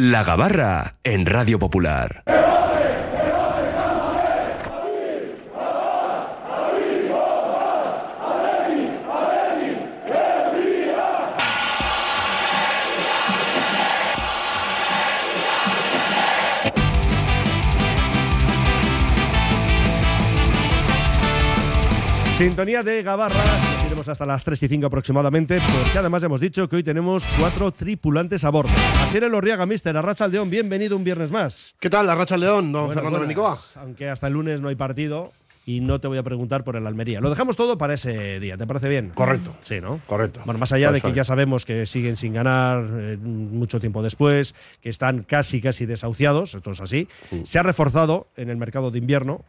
La Gabarra en Radio Popular. Sintonía de Gabarra, iremos hasta las 3 y 5 aproximadamente, porque además hemos dicho que hoy tenemos cuatro tripulantes a bordo. Asier Elorriaga, mister, Arracha León, bienvenido un viernes más. ¿Qué tal, Arracha León, don Buenas, Fernando. Benicoa? Aunque hasta el lunes no hay partido y no te voy a preguntar por el Almería. Lo dejamos todo para ese día, ¿te parece bien? Correcto. Sí, ¿no? Correcto. Bueno, más allá de Eso que es. ya sabemos que siguen sin ganar eh, mucho tiempo después, que están casi, casi desahuciados, esto es así, se ha reforzado en el mercado de invierno,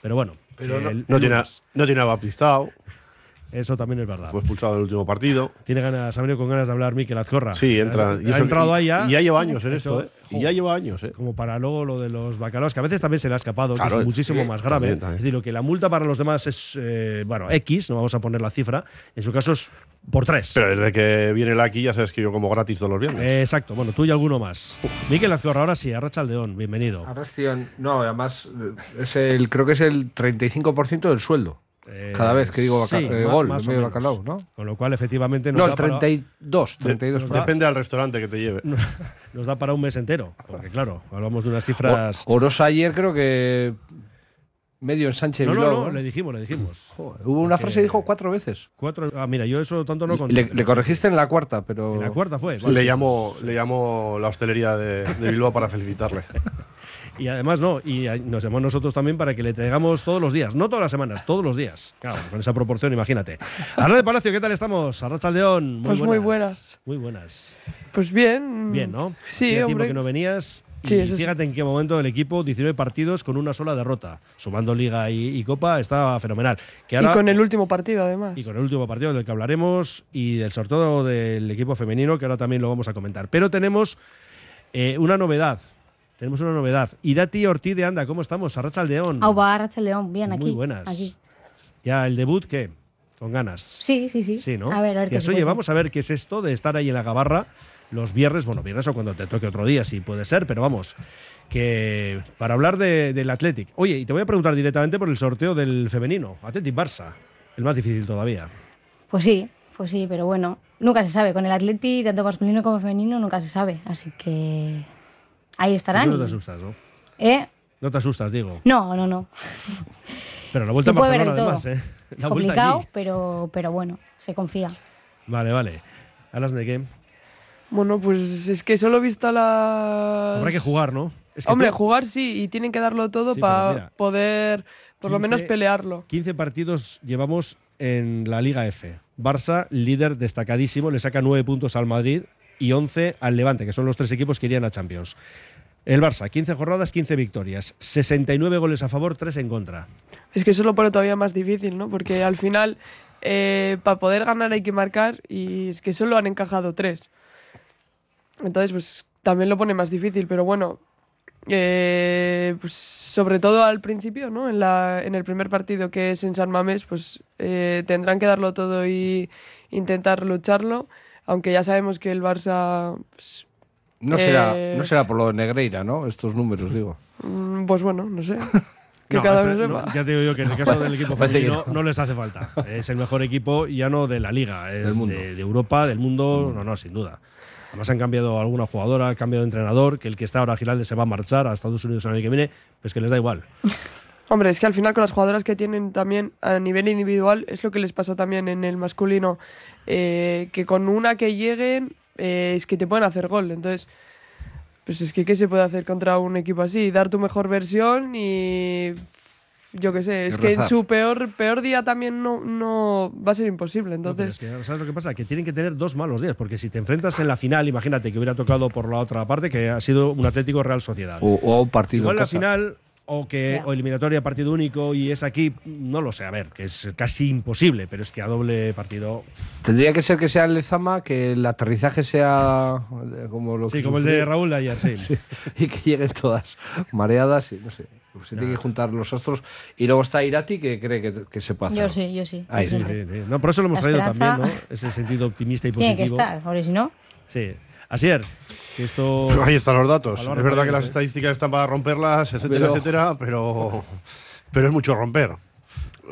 pero bueno, Pero no, el no tiene, no tiene a Baptistao, eso también es verdad. fue expulsado en el último partido. Tiene ganas, ha venido con ganas de hablar Mikel Azcorra. Sí, entra. Ha, y ha entrado ahí ya. Y ya lleva años en Eso, esto, ¿eh? Y ya lleva años, ¿eh? Como para luego lo de los bacalaos, que a veces también se le ha escapado, que es muchísimo sí, más grave. también, también. Es decir, lo que la multa para los demás es, eh, bueno, X, no vamos a poner la cifra, en su caso es por tres. Pero desde que viene la aquí ya sabes que yo como gratis todos los viernes. Eh, exacto, bueno, tú y alguno más. Mikel Azcorra, ahora sí, Arracha Aldeón, bienvenido. Arrastian, no, además eh, es el, creo que es el 35% del sueldo. Eh, Cada vez que digo baca- sí, eh, gol, más en medio bacalao, ¿no? Con lo cual, efectivamente, nos, No, da el para- 32, 32. nos da- Depende del restaurante que te lleve. nos da para un mes entero. Porque, claro, hablamos de unas cifras. O- Orosa ayer creo que medio ensanche No, no, Bilbao, no, ¿no? le dijimos, le dijimos. Joder, Hubo una frase que dijo cuatro veces. Cuatro. Ah, mira, yo eso tanto no conté. Le, le corregiste en la cuarta, pero. En la cuarta fue. Le llamo, le llamo la hostelería de, de Bilbao para felicitarle. Y además no, y nos llamamos nosotros también para que le traigamos todos los días, no todas las semanas, todos los días. Claro, con esa proporción, imagínate. Arra de Palacio, ¿qué tal estamos? Arracha León, muy Pues buenas. muy buenas. Muy buenas. Pues bien. Bien, ¿no? Sí, Hacía tiempo hombre. que no venías. Y Sí, sí. fíjate en qué momento el equipo, 19 partidos con una sola derrota. Sumando Liga y, y Copa, está fenomenal. Que ahora- Y con el último partido, además. y con el último partido del que hablaremos y del sorteo del equipo femenino, que ahora también lo vamos a comentar. Pero tenemos eh, una novedad. Tenemos una novedad. Irati Ortiz de Anda, ¿cómo estamos? Arracha Aldeón. Auba, Arracha León, bien, aquí. Muy buenas. Aquí. Ya el debut, ¿qué? Con ganas. Sí, sí, sí. Sí, ¿no? A ver, a ver Decías, se Oye, vamos a ver qué es esto de estar ahí en la gabarra los viernes, bueno, viernes o cuando te toque otro día, si puede ser, pero vamos, que para hablar de- del Athletic. Oye, y te voy a preguntar directamente por el sorteo del femenino, Athletic Barça, el más difícil todavía. Pues sí, pues sí, pero bueno, nunca se sabe. Con el Atleti, tanto masculino como femenino, nunca se sabe. Así que ahí estarán. No te asustas, ¿no? ¿Eh? No te asustas, digo. No, no, no. Pero la vuelta Se a puede ver Barcelona, de todo. además, ¿eh? Es La vuelta complicado, allí. pero, pero bueno, se confía. Vale, vale. ¿Hablas de qué? Bueno, pues es que solo he visto las. Habrá que jugar, ¿no? Es que Hombre, tú- jugar sí, y tienen que darlo todo Sí, para mira, poder, por lo 15 menos, pelearlo. 15 partidos llevamos en la Liga F. Barça, líder destacadísimo, le saca 9 puntos al Madrid y 11 al Levante, que son los tres equipos que irían a Champions. El Barça, 15 jornadas, 15 victorias, 69 goles a favor, 3 en contra. Es que eso lo pone todavía más difícil, ¿no? Porque al final, para poder ganar hay que marcar y es que solo han encajado tres. Entonces, pues también lo pone más difícil, pero bueno, eh, pues sobre todo al principio, ¿no? En, la, en el primer partido que es en San Mamés, pues eh, tendrán que darlo todo y intentar lucharlo, aunque ya sabemos que el Barça, pues, No será, Eh, no será por lo de Negreira, ¿no? Estos números, digo. mm, pues bueno, no sé. Que No, cada este- uno no, sepa. ya te digo yo que en el caso del equipo femenino no. no. les hace falta. Es el mejor equipo ya no de la liga, es Del mundo. De, de Europa, del mundo, no, no, sin duda. Además han cambiado alguna jugadora, han cambiado de entrenador, que el que está ahora Giralde se va a marchar a Estados Unidos el año que viene, pues que les da igual. Hombre, es que al final con las jugadoras que tienen también a nivel individual es lo que les pasa también en el masculino, eh, que con una que lleguen eh, es que te pueden hacer gol. Entonces, pues es que ¿qué se puede hacer contra un equipo así? Dar tu mejor versión y yo qué sé, es que en su peor, peor día también no, no va a ser imposible. No, Entonces, es que, ¿sabes lo que pasa? Que tienen que tener dos malos días, porque si te enfrentas en la final, imagínate que hubiera tocado por la otra parte, que ha sido un Atlético Real Sociedad. O, o un partido Igual en la casa. final, o que Ya. o eliminatoria partido único y es aquí, no lo sé, a ver, que es casi imposible, pero es que a doble partido. Tendría que ser que sea en Lezama, que el aterrizaje sea eh, como lo que Sí, como el de Raúl ayer, sí. y que lleguen todas mareadas y no sé. pues Se tiene que juntar los astros. Y luego está Irati, que cree que, que se puede hacer. Yo sí, yo sí. Ahí está. siempre. Sí, sí. No, por eso lo hemos La traído esperanza- también, ¿no? Ese sentido optimista y Tiene que positivo. estar, porque si no, Sí. Asier, que esto. Ahí están los datos. Es verdad que las ¿eh? estadísticas están para romperlas, etcétera, Pero- etcétera, pero, pero es mucho romper.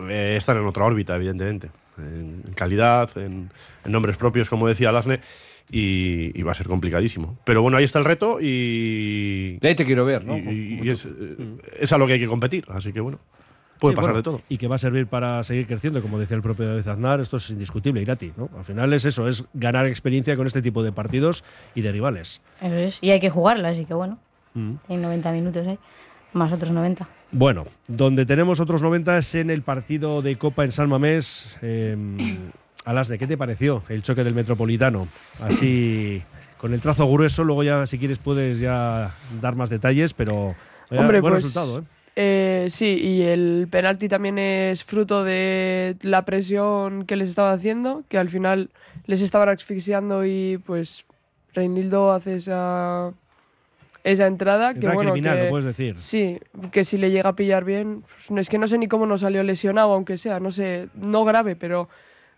Eh, estar en otra órbita, evidentemente. En calidad, en, en nombres propios, como decía Lasne, y, y va a ser complicadísimo. Pero bueno, ahí está el reto y, De ahí te quiero ver, ¿no? y- y es, eh, es a lo que hay que competir. Así que bueno, puede Sí, pasar bueno, de todo. Y que va a servir para seguir creciendo, como decía el propio David Aznar, esto es indiscutible, Irati, ¿no? Al final es eso, es ganar experiencia con este tipo de partidos y de rivales. Eso es. Y hay que jugarlo, así que bueno. Mm. Tiene 90 minutos ahí. Más otros 90. Bueno, donde tenemos otros 90 es en el partido de Copa en San Mamés. Eh, Alasne, ¿qué te pareció el choque del Metropolitano? Así, con el trazo grueso, luego ya, si quieres, puedes ya dar más detalles, pero Hombre, buen pues, resultado, ¿eh? Eh, sí, y el penalti también es fruto de la presión que les estaba haciendo, que al final les estaban asfixiando y pues Reinildo hace esa, esa entrada. Que Entrada bueno, criminal, que, lo puedes decir. Sí, que si le llega a pillar bien, pues, es que no sé ni cómo no salió lesionado, aunque sea, no sé, no grave, pero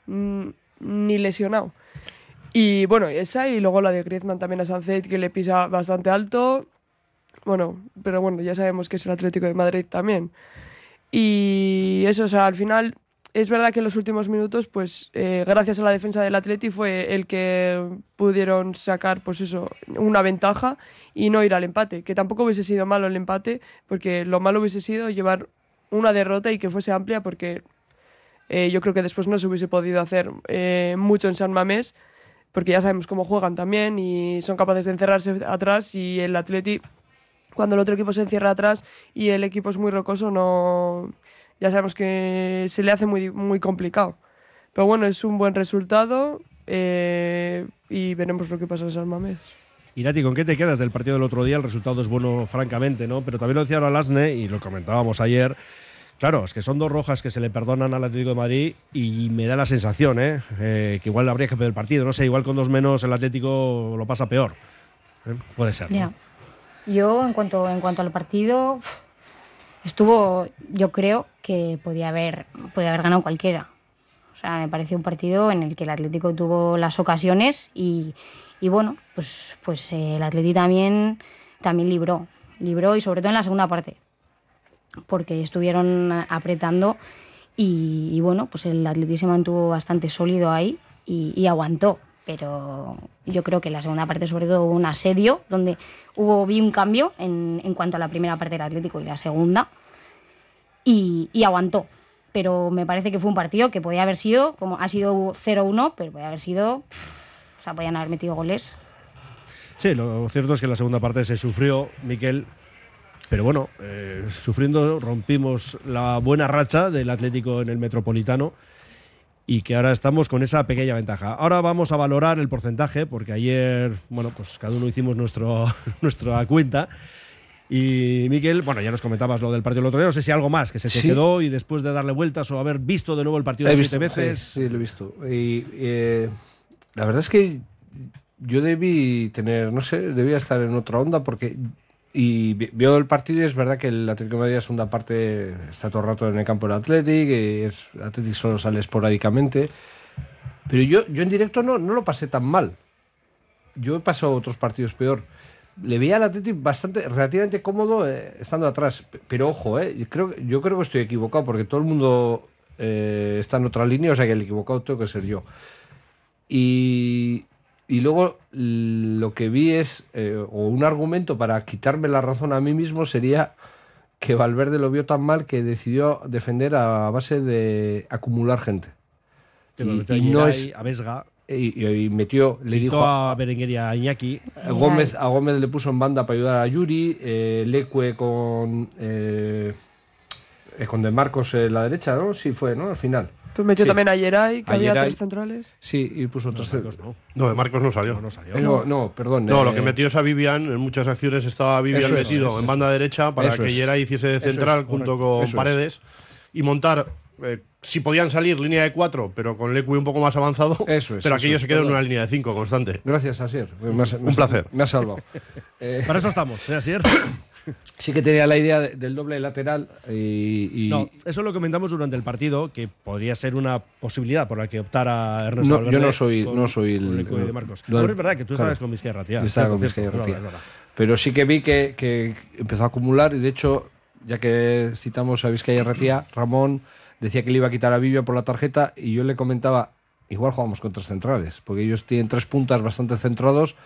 mm, ni lesionado. Y bueno, esa y luego la de Griezmann también a Sancet, que le pisa bastante alto. Bueno, pero bueno, ya sabemos que es el Atlético de Madrid también. Y eso, o sea, al final es verdad que en los últimos minutos, pues eh, gracias a la defensa del Atleti fue el que pudieron sacar, pues eso, una ventaja y no ir al empate. Que tampoco hubiese sido malo el empate, porque lo malo hubiese sido llevar una derrota y que fuese amplia, porque eh, yo creo que después no se hubiese podido hacer eh, mucho en San Mamés, porque ya sabemos cómo juegan también y son capaces de encerrarse atrás y el Atleti, cuando el otro equipo se encierra atrás y el equipo es muy rocoso, no ya sabemos que se le hace muy, muy complicado. Pero bueno, es un buen resultado eh, y veremos lo que pasa en San Mamés. Irati, ¿con qué te quedas del partido del otro día? El resultado es bueno, francamente, ¿no? Pero también lo decía ahora Lasne y lo comentábamos ayer. Claro, es que son dos rojas que se le perdonan al Atlético de Madrid y me da la sensación, ¿eh? Eh, que igual habría que perder el partido. No sé, igual con dos menos el Atlético lo pasa peor. ¿Eh? Puede ser. ¿no? Ya. Yo, en cuanto, en cuanto al partido, estuvo, yo creo que podía haber, podía haber ganado cualquiera. O sea, me pareció un partido en el que el Atlético tuvo las ocasiones y, y bueno, pues, pues eh, el Atlético también, también libró. Libró y sobre todo en la segunda parte. Porque estuvieron apretando y, bueno, pues el Atlético se mantuvo bastante sólido ahí y aguantó. Pero yo creo que la segunda parte sobre todo hubo un asedio donde hubo vi un cambio en, en cuanto a la primera parte del Atlético y la segunda y, aguantó. Pero me parece que fue un partido que podía haber sido, como ha sido 0-1, pero podía haber sido, pff, o sea, podían haber metido goles. Sí, lo cierto es que la segunda parte se sufrió, Miquel. Pero bueno, eh, sufriendo rompimos la buena racha del Atlético en el Metropolitano y que ahora estamos con esa pequeña ventaja. Ahora vamos a valorar el porcentaje, porque ayer, bueno, pues cada uno hicimos nuestro, nuestra cuenta. Y Miquel, bueno, ya nos comentabas lo del partido del otro día, no sé si algo más que se te Sí. quedó y después de darle vueltas o haber visto de nuevo el partido siete veces. Sí, sí, lo he visto. Y eh, la verdad es que yo debí tener, no sé, debía estar en otra onda porque. Y vi- veo el partido y es verdad que el Atlético de Madrid, segunda parte, está todo el rato en el campo del Atlético, y el Atlético solo sale esporádicamente. Pero yo, yo en directo no, no lo pasé tan mal. Yo he pasado otros partidos peor. Le veía al Atlético bastante, relativamente cómodo eh, estando atrás. Pero ojo, eh, creo, yo creo que estoy equivocado porque todo el mundo eh, está en otra línea, o sea que el equivocado tengo que ser yo. Y, y luego lo que vi es, eh, o un argumento para quitarme la razón a mí mismo sería que Valverde lo vio tan mal que decidió defender a base de acumular gente. Que lo y- no es- a Vesga, Y, metió, le dijo a Berenguer y a Iñaki. a Gómez, a Gómez le puso en banda para ayudar a Yuri, eh, Leque con, eh, eh, con De Marcos en la derecha, ¿no? Sí fue, ¿no? Al final. Pues metió Sí. también a Yeray, que A había Yeray. tres centrales. Sí, y puso otros. Marcos no. No, de Marcos no salió. No, no salió. Eh, no, no, perdón. No, eh, lo que metió es a Vivian. En muchas acciones estaba Vivian Eso metido eso en banda derecha para que es. Yera hiciese de central junto correcto. con Eso es. Paredes y montar. eh, si podían salir línea de cuatro, pero con Leque un poco más avanzado. Eso es, Pero aquello es, se quedó en una línea de cinco constante. Gracias, Asier. Me has- me Un placer. Me has salvado. Eh, Para eso estamos, ¿eh, Asier? sí que tenía la idea de- del doble lateral y, y- No, eso lo comentamos durante el partido, que podría ser una posibilidad por la que optara Ernesto No, Valverde yo no soy- con- no soy el- equipo de Marcos. no, Pero es verdad que tú claro. estabas con Vizcaya Ratía. Yo estaba con es verdad. Pero sí que vi que, que empezó a acumular y de hecho, ya que citamos a Vizcaya Ratía, Ramón decía que le iba a quitar a Vivian por la tarjeta y yo le comentaba, igual jugamos con tres centrales, porque ellos tienen tres puntas bastante centrados,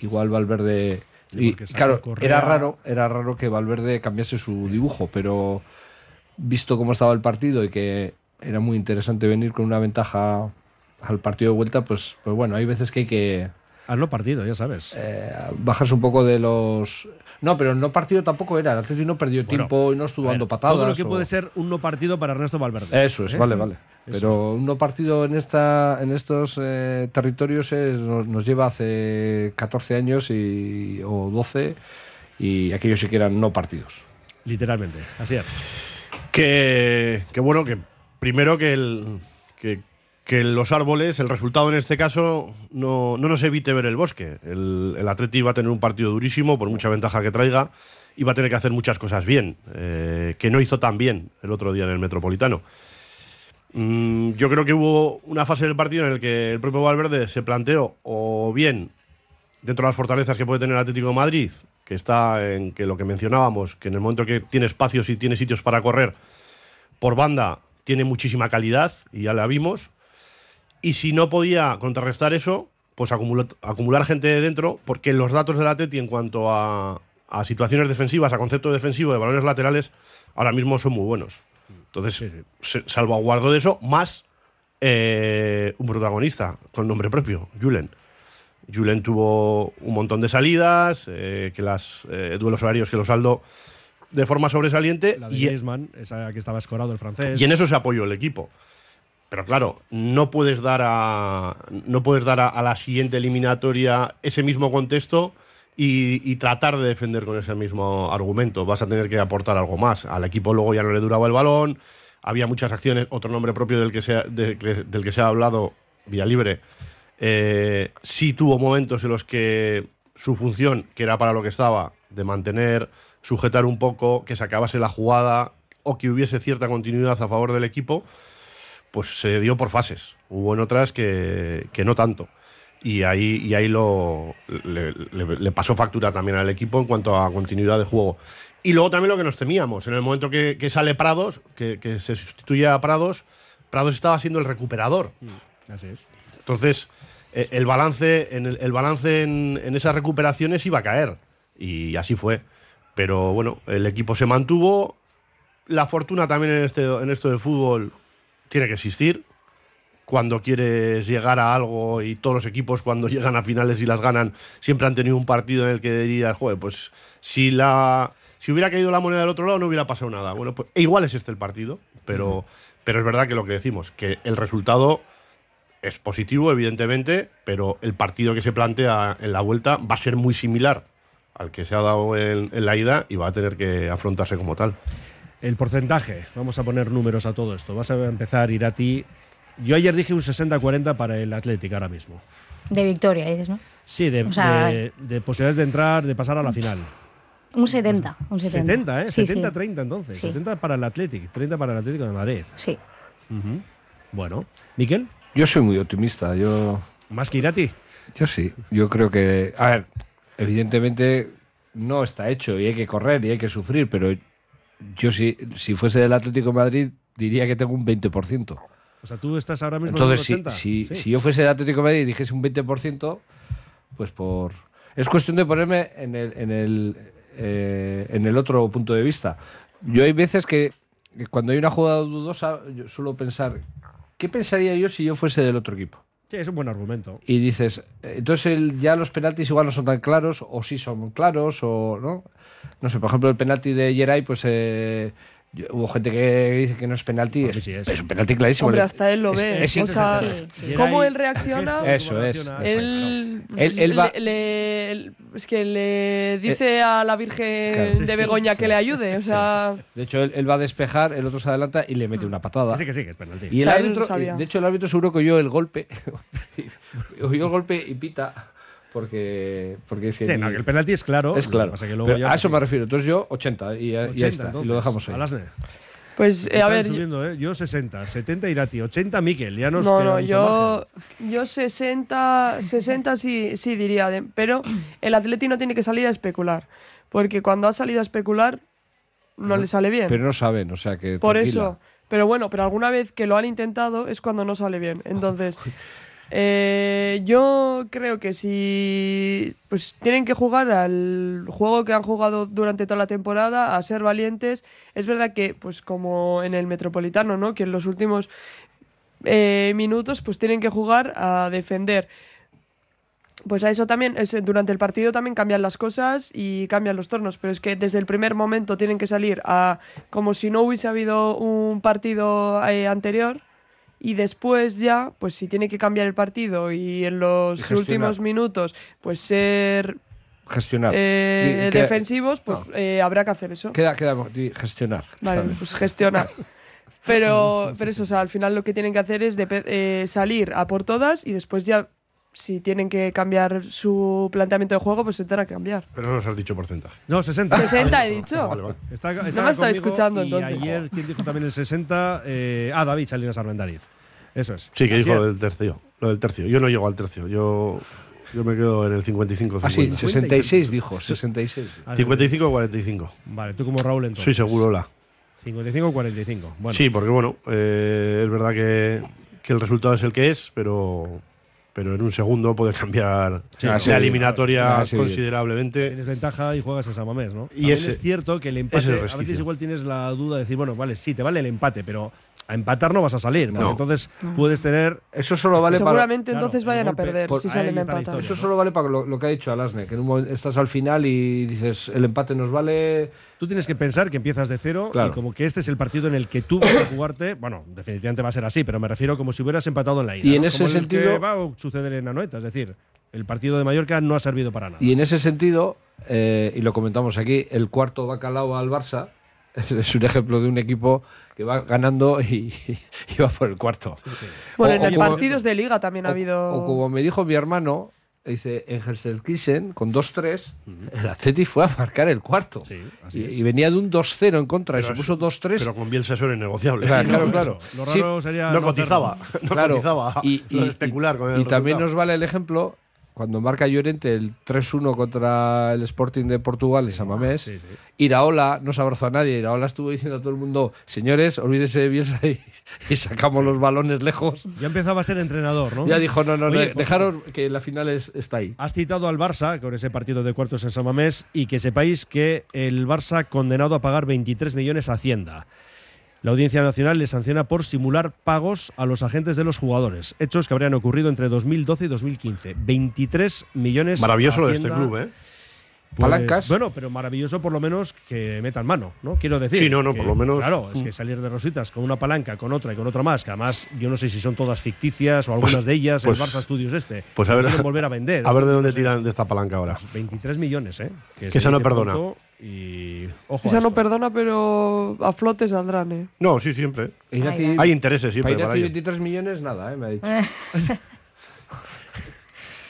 igual Valverde... Y claro, Correa. era raro, era raro que Valverde cambiase su dibujo, pero visto cómo estaba el partido y que era muy interesante venir con una ventaja al partido de vuelta, pues, pues bueno, hay veces que hay que Al no partido, ya sabes. eh, bajarse un poco de los. No, pero no partido tampoco era. El Atlético no perdió Bueno, tiempo y no estuvo dando patadas. Todo lo que o- puede ser un no partido para Ernesto Valverde. Eso es, ¿Eh? vale, vale. Eso Pero un no partido en, esta, en estos eh, territorios es- nos, nos lleva hace 14 años y, o 12 y aquellos sí que eran no partidos. Literalmente. Así es. Que, que bueno, que primero que, el, que, que los árboles, el resultado en este caso, no, no nos evite ver el bosque. El, el Atleti va a tener un partido durísimo, por mucha ventaja que traiga, y va a tener que hacer muchas cosas bien, eh, que no hizo tan bien el otro día en el Metropolitano. Mm, yo creo que hubo una fase del partido en el que el propio Valverde se planteó, o bien dentro de las fortalezas que puede tener el Atlético de Madrid, que está en que lo que mencionábamos, que en el momento que tiene espacios y tiene sitios para correr por banda, tiene muchísima calidad, y ya la vimos. Y si no podía contrarrestar eso, pues acumular, acumular gente de dentro, porque los datos del Atleti en cuanto a, a situaciones defensivas, a concepto defensivo de balones laterales, ahora mismo son muy buenos. Entonces, Sí, sí. salvaguardo de eso, más eh, un protagonista con nombre propio, Julen. Julen tuvo un montón de salidas, eh, que las eh, duelos horarios que los saldo de forma sobresaliente La de y, Griezmann, esa que estaba escorado el francés. y en eso se apoyó el equipo. Pero claro, no puedes dar a no puedes dar a, la siguiente eliminatoria ese mismo contexto y, tratar de defender con ese mismo argumento. Vas a tener que aportar algo más. Al equipo luego ya no le duraba el balón, había muchas acciones. Otro nombre propio del que se ha, del que se ha hablado, Villalibre, eh, sí tuvo momentos en los que su función, que era para lo que estaba, de mantener, sujetar un poco, que se acabase la jugada o que hubiese cierta continuidad a favor del equipo, pues se dio por fases. Hubo en otras que, que no tanto. Y ahí, y ahí lo, le, le- le pasó factura también al equipo en cuanto a continuidad de juego. Y luego también lo que nos temíamos, en el momento que, que sale Prados, que, que se sustituye a Prados, Prados estaba siendo el recuperador. Así es. Entonces, eh, el balance, en, el, el balance en, en esas recuperaciones iba a caer. Y así fue. Pero bueno, el equipo se mantuvo. La fortuna también en, este, en esto de fútbol tiene que existir. Cuando quieres llegar a algo y todos los equipos cuando llegan a finales y las ganan siempre han tenido un partido en el que dirías, joder, pues si la si hubiera caído la moneda del otro lado no hubiera pasado nada. Bueno, pues e igual es este el partido, pero, pero es verdad que lo que decimos, que el resultado es positivo, evidentemente, pero el partido que se plantea en la vuelta va a ser muy similar al que se ha dado en, en la ida y va a tener que afrontarse como tal. El porcentaje, vamos a poner números a todo esto. Vas a empezar, Irati. Yo ayer dije un 60-40 para el Atlético ahora mismo. De victoria, dices, ¿no? Sí, de, O sea, de- de posibilidades de entrar, de pasar a la final. Un 70. Un 70, 70, ¿eh? Sí, sí. 70-30 entonces. Sí. 70 para el Atlético, 30 para el Atlético de Madrid. Sí. Bueno, Miquel, Yo soy muy optimista. Yo, más que Irati. yo sí. Yo creo que. A ver, evidentemente no está hecho y hay que correr y hay que sufrir, pero yo sí, si fuese del Atlético de Madrid diría que tengo un 20%. O sea, tú estás ahora mismo Entonces, en si, un 80. si, Sí. si yo fuese del Atlético de Madrid y dijese un 20%, pues por... Es cuestión de ponerme en el, en el, eh, en el otro punto de vista. Yo hay veces que, cuando hay una jugada dudosa, yo suelo pensar, ¿qué pensaría yo si yo fuese del otro equipo? Sí, es un buen argumento. Y dices, eh, entonces ya los penaltis igual no son tan claros, o sí son claros, o no. No sé, por ejemplo, el penalti de Geray, pues eh, yo- hubo gente que dice que no es penalti. Sí es. es un penalti clarísimo. Hombre, hasta él lo es- ve. es o sea, Sí, sí. cómo él reacciona. Eso es, Él, Él- él va- le- le- es que le dice a la Virgen Claro. Sí, de sí, Begoña que le ayude. O sea, De hecho, él, él va a despejar, el otro se adelanta y le mete una patada. Sí que sí, que es penalti. Y el O sea, árbitro, de hecho, el árbitro seguro que oyó el golpe, oyó el golpe y pita, porque, porque es que. Sí, no, que el penalti es claro. es claro. que luego Pero ya- a eso me refiero. Entonces yo 80 y, ya- y 80, ya está. y entonces, lo dejamos ahí. Alasne. Pues, eh, a ver, subiendo, ¿eh? Yo 60, 70 Irati, 80 Miquel. Ya nos no, queda no, yo, margen. yo 60, 60 sí, sí diría, de- pero el Atleti no tiene que salir a especular, porque cuando ha salido a especular no le sale bien. Pero no saben, o sea que. Por tranquila. eso, pero bueno, pero alguna vez que lo han intentado es cuando no sale bien. Entonces, eh, yo creo que si pues tienen que jugar al juego que han jugado durante toda la temporada, a ser valientes, es verdad que pues como en el Metropolitano, ¿no? Que en los últimos eh, minutos pues tienen que jugar a defender. Pues a eso también, es- durante el partido también cambian las cosas y cambian los tornos, pero es que desde el primer momento tienen que salir a como si no hubiese habido un partido eh, anterior y después ya, pues si tiene que cambiar el partido y en los Y últimos minutos, pues ser Gestionar. eh, defensivos, pues eh, habrá que hacer eso. Queda, queda, gestionar. Vale, ¿sabes? pues gestionar. Pero, pero eso, o sea, al final lo que tienen que hacer es eh, salir a por todas y después ya, si tienen que cambiar su planteamiento de juego, pues se tendrá que cambiar. Pero no nos has dicho porcentaje. No, 60. 60 he dicho. Vale, vale. Está, me estaba estaba conmigo escuchando, y entonces. ayer, ¿quién dijo también el 60? Eh, ah, David Salinas Armendariz. Eso es. Sí, que Así dijo lo del tercio. Lo del tercio. Yo no llego al tercio. Yo, yo me quedo en el 55 Ah, sí, 50. 66 dijo, 66. Ah, 55 45. Vale, tú como Raúl entonces. Soy seguro, la. 55 45. Bueno, Sí, porque bueno, eh, es verdad que, que el resultado es el que es, pero, pero en un segundo puede cambiar Sí, la sí, eliminatoria ah, sí. considerablemente. tienes ventaja y juegas en San Mamés, ¿no? Y ese- es cierto que el empate, es el a veces igual tienes la duda de decir, bueno, vale, sí, te vale el empate, pero a empatar no vas a salir, No. entonces puedes tener Eso solo vale para. Seguramente entonces vayan a perder Por- si salen empatados. Eso solo vale para lo, lo que ha dicho Alasne, que en un momento estás al final y dices el empate nos vale. Tú tienes que pensar que empiezas de cero Claro. y como que este es el partido en el que tú vas a jugarte. Bueno, definitivamente va a ser así, pero me refiero como si hubieras empatado en la ida. Y en ¿no? ese Como sentido- a suceder en Anoeta. Es decir, el partido de Mallorca no ha servido para nada. Y en ese sentido, eh, y lo comentamos aquí, el cuarto bacalao al Barça es, un ejemplo de un equipo que va ganando y, y va por el cuarto. Bueno, O- en como- partidos de liga también ha O- habido. O, como me dijo mi hermano, dice, en Helselkisen, con 2-3, el Atleti fue a marcar el cuarto. Sí, y, y venía de un 2-0 en contra y Pero se es- puso 2-3. Pero con Bielsa eso era innegociable. Claro, claro, claro. Lo Sí, raro sería no no cotizaba. No Claro, cotizaba. y, y- especular con y- el y también nos vale el ejemplo cuando marca Llorente el 3-1 contra el Sporting de Portugal y San Mamés. Sí, sí. Iraola no se abrazó a nadie. Iraola estuvo diciendo a todo el mundo, señores, olvídese de Bielsa y, y sacamos los balones lejos. Ya empezaba a ser entrenador, ¿no? Ya dijo, no, no, no, Oye, por- dejaros que la final es- está ahí. Has citado al Barça con ese partido de cuartos en San Mamés y que sepáis que el Barça condenado a pagar 23 millones a Hacienda. La Audiencia Nacional le sanciona por simular pagos a los agentes de los jugadores, hechos que habrían ocurrido entre 2012 y 2015. 23 millones. Maravilloso lo de este club, ¿eh? Pues, Palancas. Bueno, pero maravilloso por lo menos que metan mano, ¿no? Quiero decir. Sí, no, no, que, por lo menos- Claro, es que salir de rositas con una palanca, con otra y con otra más, que además yo no sé si son todas ficticias o algunas de ellas, pues- el Barça Studios este. pues a ver- volver a vender. A ver de dónde No sé. tiran de esta palanca ahora. 23 millones, ¿eh? Que se esa no perdona. Y ojo. Esa no perdona, pero a flote saldrán, ¿eh? No, sí, siempre. Hay intereses siempre para para Irati ello. 23 millones, nada, eh, me ha dicho.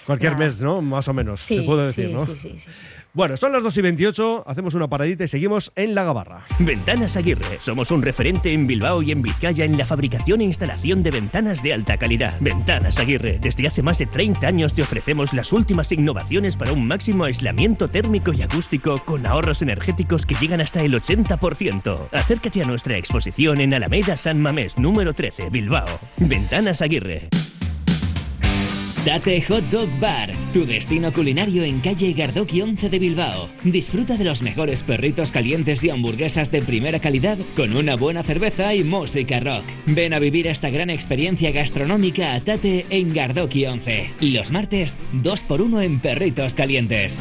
Cualquier mes, ¿no? Más o menos, Sí, se puede decir, sí, ¿no? sí, sí, sí. Bueno, son las 2 y 28, hacemos una paradita y seguimos en La Gabarra. Ventanas Aguirre. Somos un referente en Bilbao y en Vizcaya en la fabricación e instalación de ventanas de alta calidad. Ventanas Aguirre. Desde hace más de 30 años te ofrecemos las últimas innovaciones para un máximo aislamiento térmico y acústico con ahorros energéticos que llegan hasta el 80%. Acércate a nuestra exposición en Alameda San Mamés, número 13, Bilbao. Ventanas Aguirre. Tate Hot Dog Bar, tu destino culinario en calle Gardoki 11 de Bilbao. Disfruta de los mejores perritos calientes y hamburguesas de primera calidad con una buena cerveza y música rock. Ven a vivir esta gran experiencia gastronómica a Tate en Gardoki 11. Los martes, 2x1 en perritos calientes.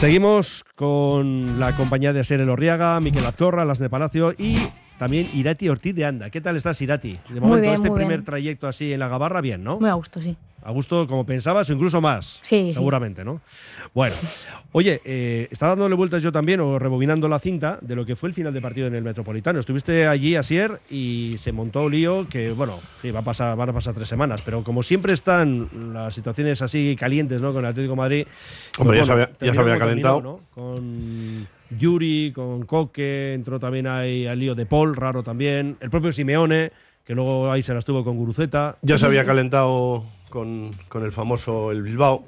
Seguimos con la compañía de Ser Orriaga, Miquel Azcorra, Las de Palacio y también Irati Ortiz de Anda. ¿Qué tal estás, Irati? De momento, bien, este muy primer bien. trayecto así en la gabarra, bien, ¿no? Muy a gusto, sí. A gusto como pensabas o incluso más. Sí, sí. Seguramente, ¿no? Bueno, oye, eh, estaba dándole vueltas yo también o rebobinando la cinta de lo que fue el final de partido en el Metropolitano. Estuviste allí ayer y se montó lío que, bueno, sí, va a pasar, van a pasar tres semanas, pero como siempre están las situaciones así calientes, ¿no? Con el Atlético de Madrid. pues Hombre, ya se había- ya se terminó había como terminó, calentado. ¿no? Con Yuri, con Coque, entró también ahí al lío de Paul, raro también. El propio Simeone, que luego ahí se las tuvo con Guruceta. Ya se había calentado con, con el famoso el Bilbao.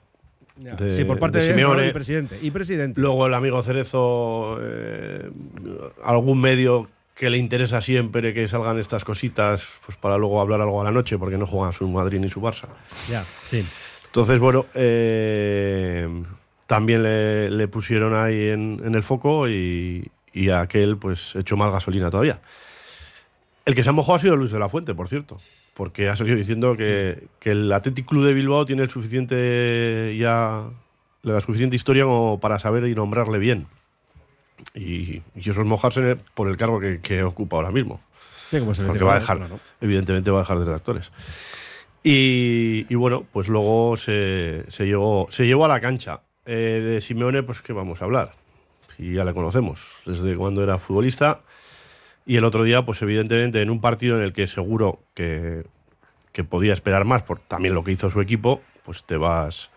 de- sí, por parte de, Simeone. y presidente. Y presidente. Luego el amigo Cerezo, eh, algún medio que le interesa siempre que salgan estas cositas, pues para luego hablar algo a la noche, porque no juegan su Madrid ni su Barça. Ya, sí. Entonces, bueno, eh, también le, le pusieron ahí en, en el foco y, y a aquel pues echó más gasolina todavía. El que se ha mojado ha sido Luis de la Fuente, por cierto, porque ha salido diciendo que, que el Athletic Club de Bilbao tiene el suficiente ya la suficiente historia como para saber y nombrarle bien. Y, y eso es mojarse por el cargo que, que ocupa ahora mismo. Sí, como se le Porque va a dejar, claro. evidentemente va a dejar de ser actores. Y, y bueno, pues luego se, se, llevó, se llevó a la cancha. Eh, de Simeone, pues ¿qué vamos a hablar? Si ya le conocemos, desde cuando era futbolista. Y el otro día, pues evidentemente en un partido en el que seguro que, que podía esperar más, por también lo que hizo su equipo, pues te vas,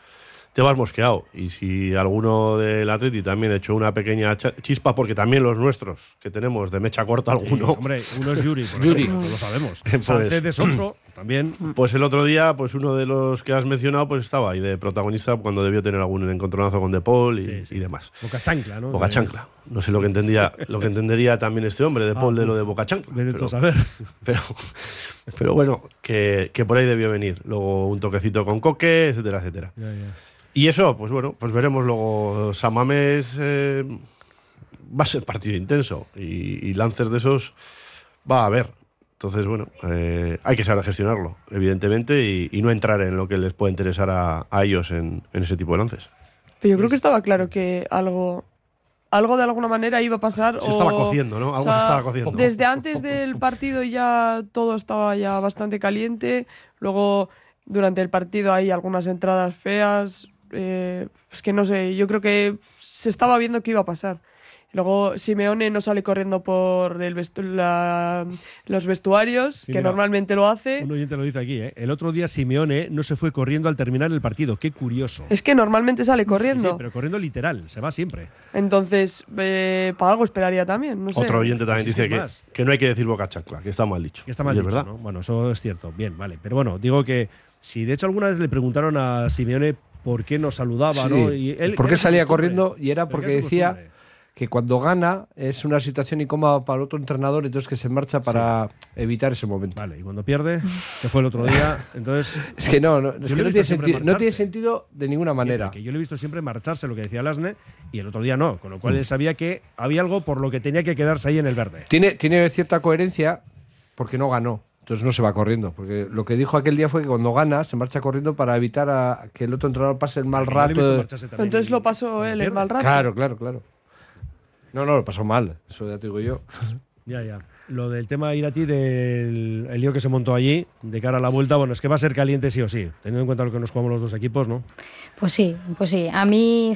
te vas mosqueado. Y si alguno del Atleti también echó una pequeña chispa, porque también los nuestros, que tenemos de mecha corta alguno. hombre, uno es Yuri, por Yuri. ejemplo, lo sabemos. Pues- Sánchez es otro, también. Pues el otro día, pues uno de los que has mencionado, pues estaba ahí de protagonista cuando debió tener algún encontronazo con De Paul y, y demás. Boca chancla, ¿no? Boca chancla. No sé lo que entendía, lo que entendería también este hombre, De Ah, Paul, de lo de Boca chancla. Pero, saber. pero, pero bueno, que, que por ahí debió venir. Luego un toquecito con Coque, etcétera, etcétera. Ya, ya. Y eso, pues bueno, pues veremos luego. Samames eh, va a ser partido intenso y, y lances de esos va a haber. Entonces, bueno, eh, hay que saber gestionarlo, evidentemente, y, y no entrar en lo que les puede interesar a, a ellos en, en ese tipo de lances. Pero yo creo que estaba claro que algo, algo de alguna manera iba a pasar. Se o- estaba cociendo, ¿no? o Algo sea, se estaba cociendo. Desde antes del partido ya todo estaba ya bastante caliente. Luego, durante el partido hay algunas entradas feas. eh, es que no sé, yo creo que se estaba viendo qué iba a pasar. Luego Simeone no sale corriendo por el vestu- la- los vestuarios, Sí, que mira, normalmente lo hace. Un oyente lo dice aquí, ¿eh? El otro día Simeone no se fue corriendo al terminar el partido. Qué curioso. Es que normalmente sale corriendo. sí, pero corriendo literal, se va siempre. Entonces, eh, para algo esperaría también. No sé. Otro oyente también dice que, que no hay que decir boca chancla, que está mal dicho. Que está mal dicho, verdad. ¿no? Bueno, eso es cierto. Bien, vale. Pero bueno, digo que si de hecho alguna vez le preguntaron a Simeone por qué no saludaba, Sí. ¿no? Y él- ¿Por qué salía corriendo? Y era porque decía costumbre. Que cuando gana es una situación incómoda para el otro entrenador, entonces que se marcha para evitar ese momento. Vale, y cuando pierde, que fue el otro día, entonces... Es que no, no, es que no, tiene sentido, no tiene sentido de ninguna manera. Que yo le he visto siempre marcharse, lo que decía Lasne, y el otro día no, con lo cual él sabía que había algo por lo que tenía que quedarse ahí en el verde. Tiene, tiene cierta coherencia porque no ganó. Entonces no se va corriendo. Porque lo que dijo aquel día fue que cuando gana se marcha corriendo para evitar a que el otro entrenador pase el mal rato. Entonces lo pasó él, el mal rato. Claro, claro, claro. No, no, lo pasó mal. Eso ya te digo yo. Ya, ya. Lo del tema Irati, del el lío que se montó allí, de cara a la vuelta, bueno, es que va a ser caliente sí o sí, teniendo en cuenta lo que nos jugamos los dos equipos, ¿no? Pues sí, pues sí. A mí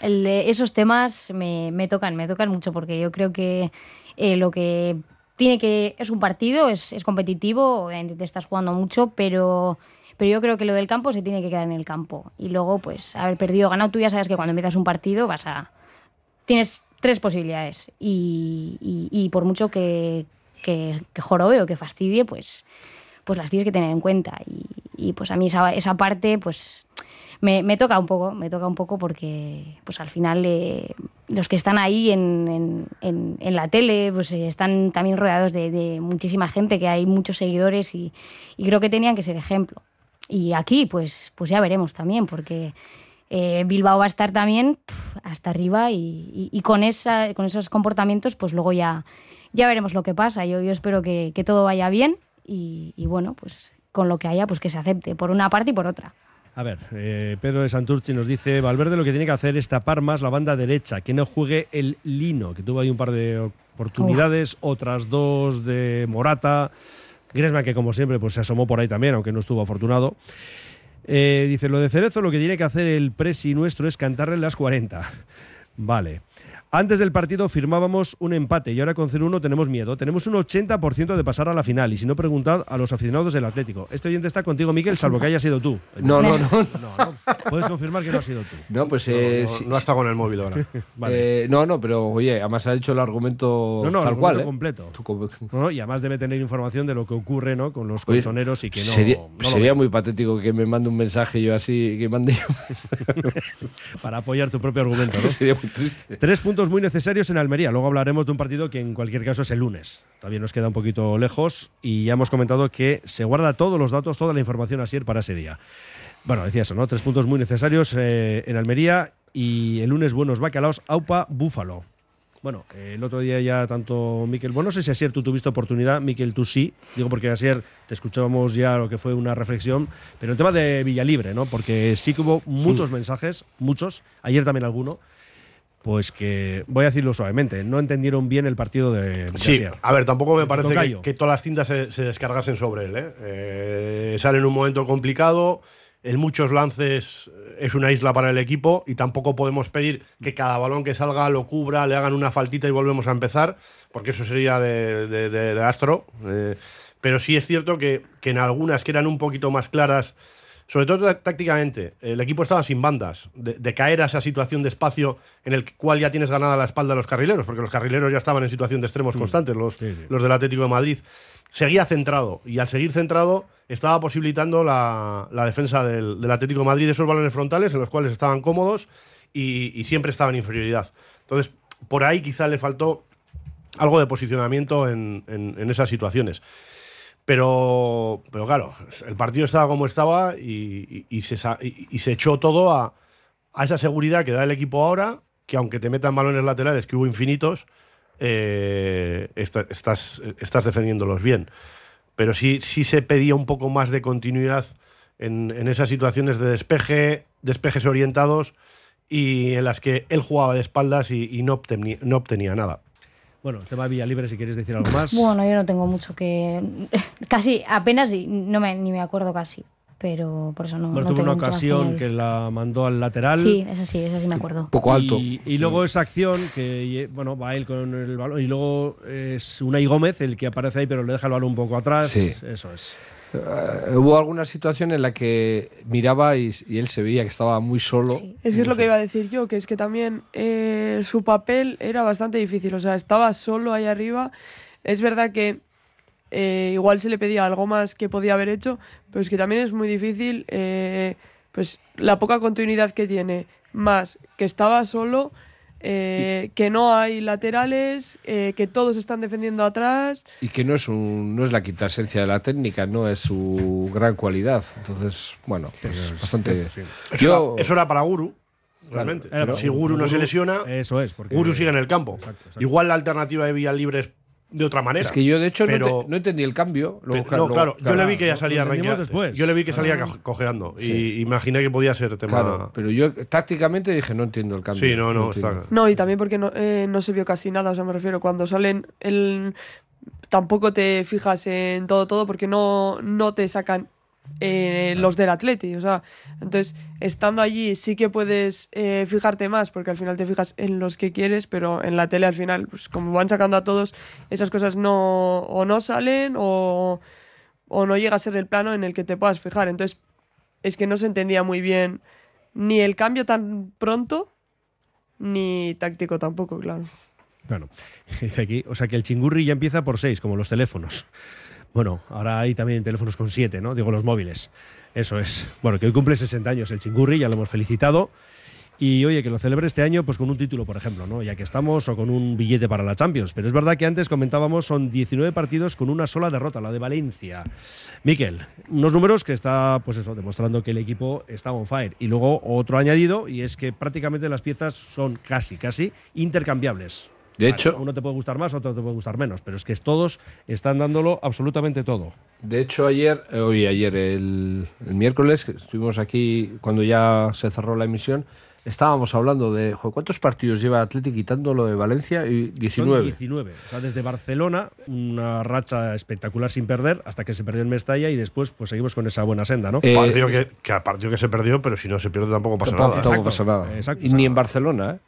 el de esos temas me, me tocan, me tocan mucho porque yo creo que eh, lo que tiene que es un partido, es, es competitivo, obviamente te estás jugando mucho, pero pero yo creo que lo del campo se tiene que quedar en el campo y luego pues haber perdido o ganado tú ya sabes que cuando empiezas un partido vas a tienes tres posibilidades y, por mucho que, que, que jorobe o que fastidie, pues, pues las tienes que tener en cuenta. Y, pues a mí esa, esa parte pues me, me toca un poco, me toca un poco porque pues al final eh, los que están ahí en, en- en- la tele pues eh, están también rodeados de, de muchísima gente, que hay muchos seguidores y, y creo que tenían que ser ejemplo. Y aquí pues, pues ya veremos también, porque eh, Bilbao va a estar también hasta arriba y, y- y con, esa, con esos comportamientos pues luego ya, ya veremos lo que pasa. Yo, yo espero que, que todo vaya bien y, y bueno, pues con lo que haya pues que se acepte por una parte y por otra. A ver, eh, Pedro de Santurci nos dice, Valverde lo que tiene que hacer es tapar más la banda derecha, que no juegue el Lino, que tuvo ahí un par de oportunidades, otras dos de Morata, Griezmann que como siempre pues se asomó por ahí también, aunque no estuvo afortunado. Eh, dice, lo de Cerezo lo que tiene que hacer el presi nuestro es cantarle las 40. Vale. Antes del partido firmábamos un empate y ahora con 0-1 tenemos miedo. Tenemos un 80% de pasar a la final y si no preguntad a los aficionados del Atlético. Este oyente está contigo, Miquel, salvo que haya sido tú. No, no, no. No, no. Puedes confirmar que no ha sido tú. No, pues No, eh, no, sí- no ha estado con el móvil ahora. Vale. eh, no, no, pero oye, además ha hecho el argumento No, no, tal el cual. argumento ¿eh? completo. No, y además debe tener información de lo que ocurre ¿no? con los Oye, colchoneros y que no. sería muy patético que me mande un mensaje yo así, que mande yo. Para apoyar tu propio argumento. ¿no? sería muy triste. Tres puntos muy necesarios en Almería. Luego hablaremos de un partido que en cualquier caso es el lunes. Todavía nos queda un poquito lejos y ya hemos comentado que se guarda todos los datos, toda la información así para ese día. Bueno, decía eso, ¿no? Tres puntos muy necesarios eh, en Almería y el lunes buenos bacalaos, Aupa, Búfalo. Bueno, eh, el otro día ya tanto Miquel, bueno, no sé si Asier tú tuviste oportunidad, Miquel tú sí, digo porque Asier te escuchábamos ya lo que fue una reflexión, pero el tema de Villalibre, ¿no? Porque sí que hubo muchos mensajes, muchos, ayer también alguno, pues que, voy a decirlo suavemente, no entendieron bien el partido de, de Sí, Asier. a ver, tampoco me parece que, que todas las cintas se, se descargasen sobre él. ¿eh? Eh, sale en un momento complicado, en muchos lances es una isla para el equipo y tampoco podemos pedir que cada balón que salga lo cubra, le hagan una faltita y volvemos a empezar, porque eso sería de, de- de- de astro. Eh, pero sí es cierto que, que en algunas que eran un poquito más claras, sobre todo tá- tácticamente, el equipo estaba sin bandas, de, de caer a esa situación de espacio en el cual ya tienes ganada la espalda a los carrileros, porque los carrileros ya estaban en situación de extremos constantes, los, Sí, sí. los del Atlético de Madrid. Seguía centrado y al seguir centrado estaba posibilitando la, la defensa del, del Atlético de Madrid esos balones frontales en los cuales estaban cómodos y, y siempre estaba en inferioridad. Entonces, por ahí quizá le faltó algo de posicionamiento en, en- en esas situaciones. Pero, pero claro, el partido estaba como estaba y, se, y- se echó todo a, esa seguridad que da el equipo ahora, que aunque te metan balones laterales, que hubo infinitos, eh, estás, defendiéndolos bien. Pero sí, sí se pedía un poco más de continuidad en, esas situaciones de despeje, despejes orientados y en las que él jugaba de espaldas y, no obtenía nada. Bueno, el tema de Villalibre, si quieres decir algo más. Bueno, yo no tengo mucho que. Casi, apenas y no me, ni me acuerdo casi. Pero por eso no. Bueno, no tuvo tengo una ocasión que la mandó al lateral. Sí, esa sí, esa sí me acuerdo. Poco alto. Y, y luego esa acción que bueno va él con el balón y luego es Unai Gómez el que aparece ahí pero le deja el balón un poco atrás. Sí. Eso es. Eh, hubo alguna situación en la que miraba y, y él se veía que estaba muy solo. Es que es lo que iba a decir yo, que es que también eh, su papel era bastante difícil. O sea, estaba solo ahí arriba. Es verdad que eh, igual se le pedía algo más que podía haber hecho, pero es que también es muy difícil, eh, pues la poca continuidad que tiene, más que estaba solo, eh, que no hay laterales, eh, que todos están defendiendo atrás. Y que no es, un, no es la quinta esencia de la técnica, no es su gran cualidad. Entonces, bueno, pues bastante. Eso, Yo, era, eso era para Guru. Realmente. Si Guru. Guru no se lesiona, Eso es, porque- Guru sigue en el campo. Exacto, exacto. Igual la alternativa de Vía Libre es de otra manera. es que yo, de hecho, no, no entendí el cambio. Pero- no, claro, yo le vi que ya salía después. Yo le vi que salía Ah. cojeando Sí. y imaginé que podía ser tema. Claro, pero yo tácticamente dije, no entiendo el cambio. Sí, no, no, está- No, y también porque no, eh, no se vio casi nada, o sea, me refiero, cuando salen el... Tampoco te fijas en todo, todo, porque no, no te sacan eh, los del Atleti, o sea, entonces, estando allí sí que puedes eh, fijarte más, porque al final te fijas en los que quieres, pero en la tele al final, pues como van sacando a todos, esas cosas no, o no salen o, o no llega a ser el plano en el que te puedas fijar, entonces, es que no se entendía muy bien ni el cambio tan pronto, ni táctico tampoco, claro. Dice aquí, o sea que el chingurri ya empieza por 6, como los teléfonos. Bueno, ahora hay también teléfonos con 7, ¿no? Digo, los móviles. Eso es. Bueno, que hoy cumple 60 años el chingurri, ya lo hemos felicitado. Y oye, que lo celebre este año pues con un título, por ejemplo, ¿no? Ya que estamos, o con un billete para la Champions. Pero es verdad que antes comentábamos, son 19 partidos con una sola derrota, la de Valencia. Miquel, unos números que está, pues eso, demostrando que el equipo está on fire. Y luego otro añadido, y es que prácticamente las piezas son casi, casi intercambiables. De Vale, hecho- uno te puede gustar más, otro te puede gustar menos, pero es que todos están dándolo absolutamente todo. De hecho, ayer, eh, hoy ayer, el, el miércoles, que estuvimos aquí cuando ya se cerró la emisión, estábamos hablando de cuántos partidos lleva Atlético quitando lo de Valencia y 19. Son 19. O sea, desde Barcelona, una racha espectacular sin perder, hasta que se perdió en Mestalla y después pues seguimos con esa buena senda, ¿no? Eh, partido que, que partido que se perdió, pero si no se pierde tampoco pasa Tampoco, nada. tampoco Exacto, pasa nada. exacto, y ni en Barcelona, ¿eh?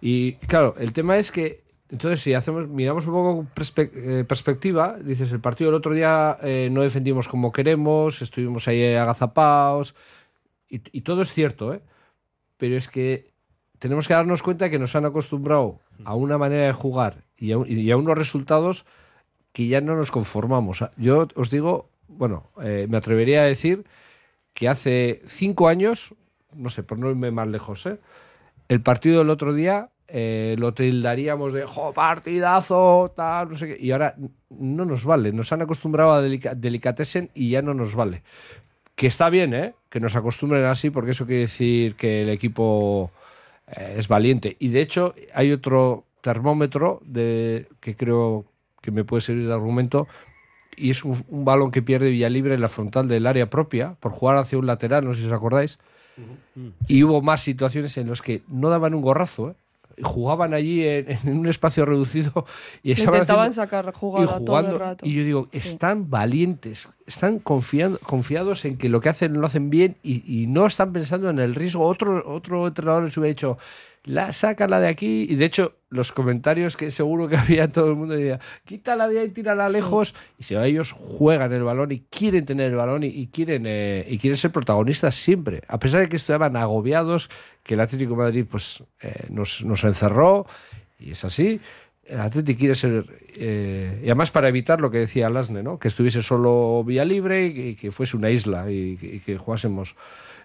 Y claro, el tema es que, entonces, si hacemos, miramos un poco perspe- eh, perspectiva, dices, el partido del otro día eh, no defendimos como queremos, estuvimos ahí agazapados, y, y todo es cierto, ¿eh? Pero es que tenemos que darnos cuenta que nos han acostumbrado a una manera de jugar y a, un- y a unos resultados que ya no nos conformamos. Yo os digo, bueno, eh, me atrevería a decir que hace cinco años, no sé, por no irme más lejos, ¿eh? El partido del otro día eh, lo tildaríamos de jo, partidazo, tal, no sé qué, y ahora no nos vale. Nos han acostumbrado a delica- delicatessen y ya no nos vale. Que está bien, ¿eh? Que nos acostumbren así, porque eso quiere decir que el equipo eh, es valiente. Y de hecho, hay otro termómetro de, que creo que me puede servir de argumento, y es un, balón que pierde Villalibre en la frontal del área propia por jugar hacia un lateral, no sé si os acordáis. Y hubo más situaciones en las que no daban un gorrazo, ¿eh? jugaban allí en, en un espacio reducido y estaban Intentaban haciendo- sacar y jugada todo el jugando. rato. Y yo digo, están valientes, están confiando, confiados en que lo que hacen lo hacen bien y, y no están pensando en el riesgo. Otro, otro entrenador les hubiera dicho, la, sácala de aquí. Y de hecho, los comentarios que seguro que había todo el mundo decía, quítala de ahí, tírala lejos. Y si ellos juegan el balón y quieren tener el balón y, y quieren, eh, y quieren ser protagonistas siempre, a pesar de que estaban agobiados, que el Atlético de Madrid pues, eh, nos, nos encerró, y es así. El Atlético quiere ser. eh, y además, para evitar lo que decía Lasne, ¿no? que estuviese solo vía libre y que, y que fuese una isla y que, y que jugásemos.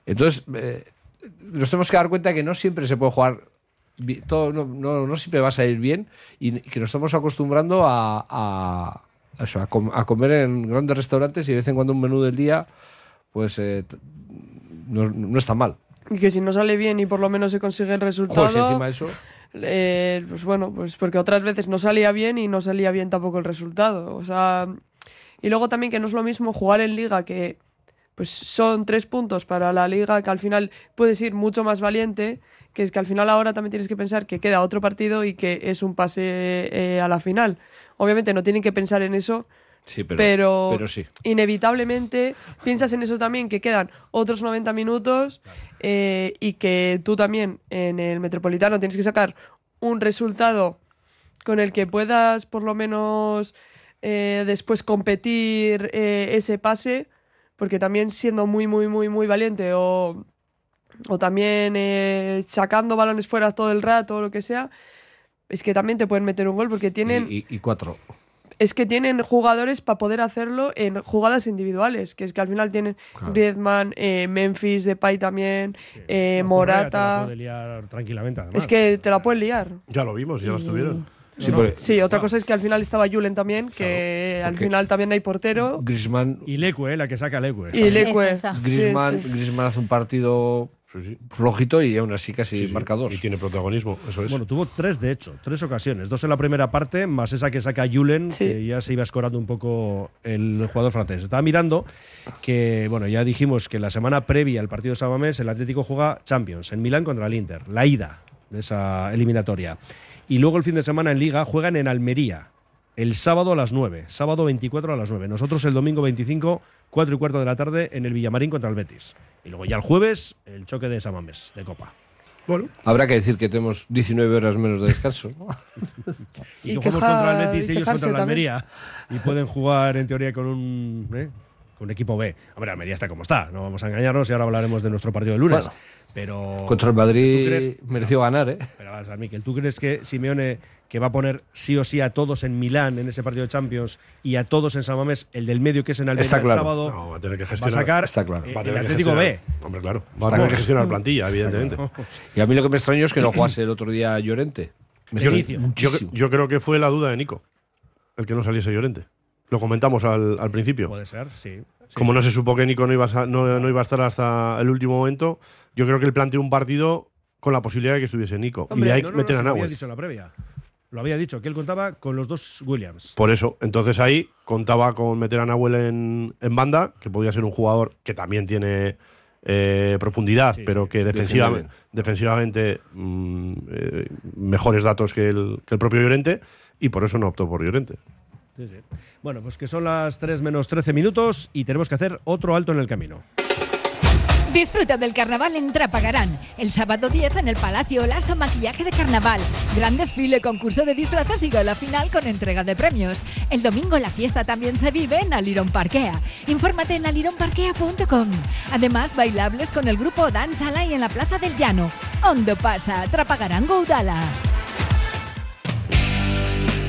Entonces, eh, nos tenemos que dar cuenta que no siempre se puede jugar. Todo, no, no, no siempre va a salir bien y que nos estamos acostumbrando a, a, a eso, a com- comer en grandes restaurantes y de vez en cuando un menú del día, pues eh, no, no está mal. Y que si no sale bien y por lo menos se consigue el resultado. Joder, si encima eso. eh, pues bueno, pues porque otras veces no salía bien y no salía bien tampoco el resultado. O sea, y luego también que no es lo mismo jugar en liga que pues son tres puntos para la liga que al final puedes ir mucho más valiente, que es que al final ahora también tienes que pensar que queda otro partido y que es un pase eh, a la final. Obviamente no tienen que pensar en eso, Sí, pero, pero, pero sí. inevitablemente piensas en eso también, que quedan otros 90 minutos eh, y que tú también en el Metropolitano tienes que sacar un resultado con el que puedas por lo menos eh, después competir ese pase, porque también siendo muy, muy, muy, muy valiente o, o también eh, sacando balones fuera todo el rato o lo que sea, es que también te pueden meter un gol porque tienen... Y, y- y cuatro. es que tienen jugadores para poder hacerlo en jugadas individuales, que es que al final tienen Claro. Griezmann, eh, Memphis, Depay también, eh, No, Correa te la Morata. puede liar tranquilamente, además. Es que te la puedes liar. Ya lo vimos, ya lo estuvieron. Sí, No, porque Sí, otra cosa es que al final estaba Julen también, que al final también hay portero. Griezmann, Y Leque, la que saca Leque. Y Leque. Esa, esa. Sí, Griezmann, sí. Griezmann hace un partido Sí, sí. flojito y aún así casi Sí, sí. marca dos. Y tiene protagonismo, eso es. Bueno, tuvo tres, de hecho, tres ocasiones. Dos en la primera parte, más esa que saca Julen, Sí. que ya se iba escorando un poco el jugador francés. Estaba mirando que, bueno, ya dijimos que la semana previa al partido de Samamés, el Atlético juega Champions en Milán contra el Inter, la ida de esa eliminatoria. Y luego el fin de semana en Liga juegan en Almería, el sábado a las 9, sábado 24 a las 9. Nosotros el domingo 25, 4 y cuarto de la tarde en el Villamarín contra el Betis. Y luego ya el jueves, el choque de Samamés, de Copa. Bueno, Habrá que decir que tenemos 19 horas menos de descanso. ¿no? y, Y que jugamos contra el Betis y ellos contra también. Almería y pueden jugar en teoría con un ¿eh? Un equipo B. Hombre, Almería está como está, no vamos a engañarnos y ahora hablaremos de nuestro partido de lunes. Bueno. pero Contra el ¿tú Madrid crees- mereció ganar, ¿eh? Pero vamos a Miquel, ¿tú crees que Simeone que va a poner sí o sí a todos en Milán en ese partido de Champions y a todos en San Mamés, el del medio que es en Almería Está el claro. sábado, no, va a tener que va a gestionar. sacar Está claro. eh, va a el que Atlético B. gestionar- Hombre, claro. Va a Está tener claro. que gestionar plantilla, evidentemente. Y a mí lo que me extrañó es que no jugase el otro día Llorente. Me. Yo, yo creo que fue la duda de Nico, el que no saliese Llorente. Lo comentamos al, al principio. Puede ser, sí. sí. Como no se supo que Nico no iba, a, no, no iba a estar hasta el último momento, yo creo que él planteó un partido con la posibilidad de que estuviese Nico. y de ahí no, no, no, meten a lo había Nahuel. dicho en la previa. Lo había dicho, que él contaba con los dos Williams. Por eso, entonces ahí contaba con meter a Nahuel en, en banda, que podía ser un jugador que también tiene eh, profundidad, Sí, pero sí, que sí, defensivamente, defiende defensivamente mm, eh, mejores datos que el, que el propio Llorente, y por eso no optó por Llorente. Bueno, pues que son las 3 menos 13 minutos y tenemos que hacer otro alto en el camino. Disfruta del carnaval en Trapagarán. El sábado 10 en el Palacio Olaso Maquillaje de Carnaval. Gran desfile, concurso de disfraces y gala final con entrega de premios. El domingo la fiesta también se vive en Aliron Parquea. Infórmate en alironparquea.com. Además, bailables con el grupo Dance Alay en la Plaza del Llano. Hondo pasa, Trapagarán Goudala.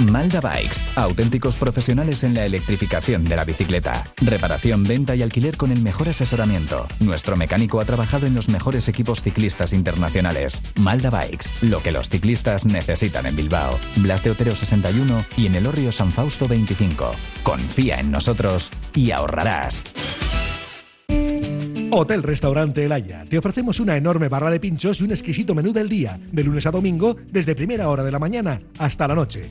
Malda Bikes, auténticos profesionales en la electrificación de la bicicleta. Reparación, venta y alquiler con el mejor asesoramiento. Nuestro mecánico ha trabajado en los mejores equipos ciclistas internacionales. Malda Bikes, lo que los ciclistas necesitan en Bilbao. Blas de Otero 61 y en el Orrio San Fausto 25. Confía en nosotros y ahorrarás. Hotel Restaurante El Haya. Te ofrecemos una enorme barra de pinchos y un exquisito menú del día, de lunes a domingo, desde primera hora de la mañana hasta la noche.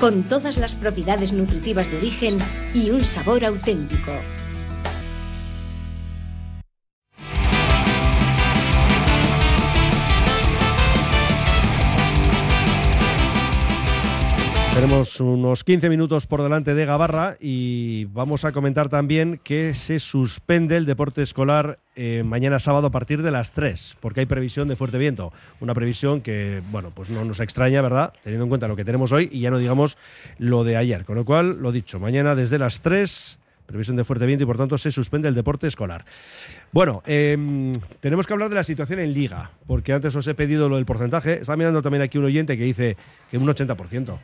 con todas las propiedades nutritivas de origen y un sabor auténtico. Tenemos unos 15 minutos por delante de Gabarra y vamos a comentar también que se suspende el deporte escolar eh, mañana sábado a partir de las 3, porque hay previsión de fuerte viento. Una previsión que, bueno, pues no nos extraña, ¿verdad? Teniendo en cuenta lo que tenemos hoy y ya no digamos lo de ayer. Con lo cual, lo dicho, mañana desde las 3 previsión de fuerte viento y por tanto se suspende el deporte escolar. Bueno, em, tenemos que hablar de la situación en liga, porque antes os he pedido lo del porcentaje. Está mirando también aquí un oyente que dice que un 80%.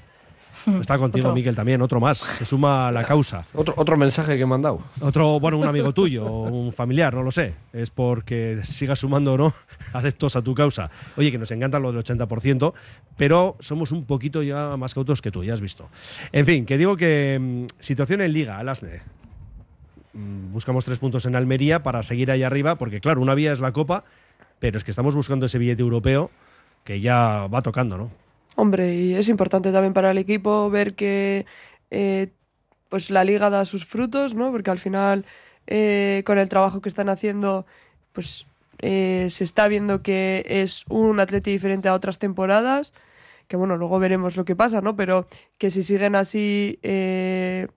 Está contigo, Otro. Miguel, también, otro más. Se suma a la causa. Otro, otro mensaje que he mandado. Otro, bueno, un amigo tuyo, o un familiar, no lo sé. Es porque sigas sumando o no adeptos a tu causa. Oye, que nos encanta lo del 80%, pero somos un poquito ya más cautos que tú, ya has visto. En fin, que digo que mm, situación en Liga, Alasne. Mm, Buscamos tres puntos en Almería para seguir ahí arriba, porque claro, una vía es la Copa, pero es que estamos buscando ese billete europeo que ya va tocando, ¿no? Hombre, y es importante también para el equipo ver que eh, pues la liga da sus frutos, ¿no? Porque al final, eh, con el trabajo que están haciendo, pues eh, se está viendo que es un atleti diferente a otras temporadas. Que bueno, luego veremos lo que pasa, ¿no? Pero que si siguen así, eh,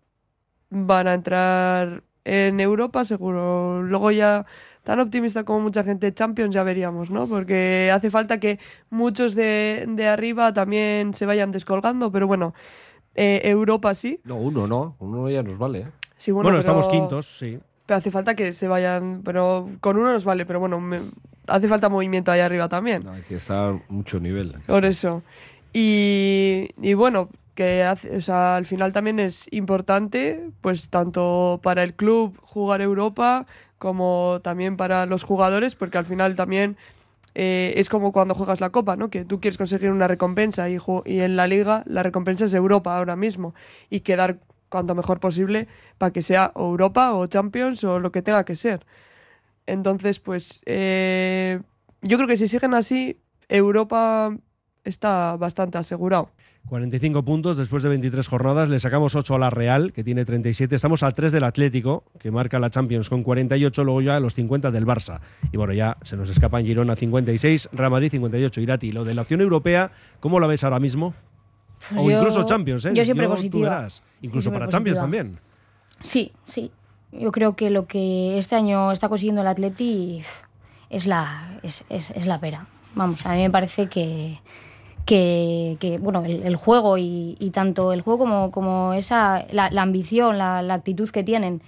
van a entrar en Europa, seguro. Luego ya, tan optimista como mucha gente, Champions ya veríamos, ¿no? Porque hace falta que muchos de, de arriba también se vayan descolgando, pero bueno, eh, Europa sí. No, uno no. Uno ya nos vale. ¿eh? Sí, bueno, Bueno, estamos quintos, sí. Pero hace falta que se vayan, pero con uno nos vale, pero bueno, me- hace falta movimiento ahí arriba también. Hay que estar mucho nivel. Por eso. Y, y bueno, que hace- o sea, al final también es importante, pues tanto para el club jugar Europa como también para los jugadores, porque al final también eh, es como cuando juegas la Copa, ¿no? Que tú quieres conseguir una recompensa y, y en la Liga la recompensa es Europa ahora mismo y quedar cuanto mejor posible para que sea Europa o Champions o lo que tenga que ser. Entonces, pues eh, yo creo que si siguen así, Europa está bastante asegurado. 45 puntos después de 23 jornadas. Le sacamos 8 a la Real, que tiene 37. Estamos a 3 del Atlético, que marca la Champions con 48. Luego ya a los 50 del Barça. Y bueno, ya se nos escapan Girona 56, Real Madrid 58. Irati, lo de la opción europea, ¿cómo la ves ahora mismo? O yo- incluso Champions, ¿eh? yo siempre positiva. verás. Incluso siempre para Champions también. Sí, sí. Yo creo que lo que este año está consiguiendo el Atleti es la, es, es- es la pera. Vamos, a mí me parece que, que, que, bueno, el, el juego y, y tanto el juego como, como esa, la, la ambición, la, la actitud que tienen.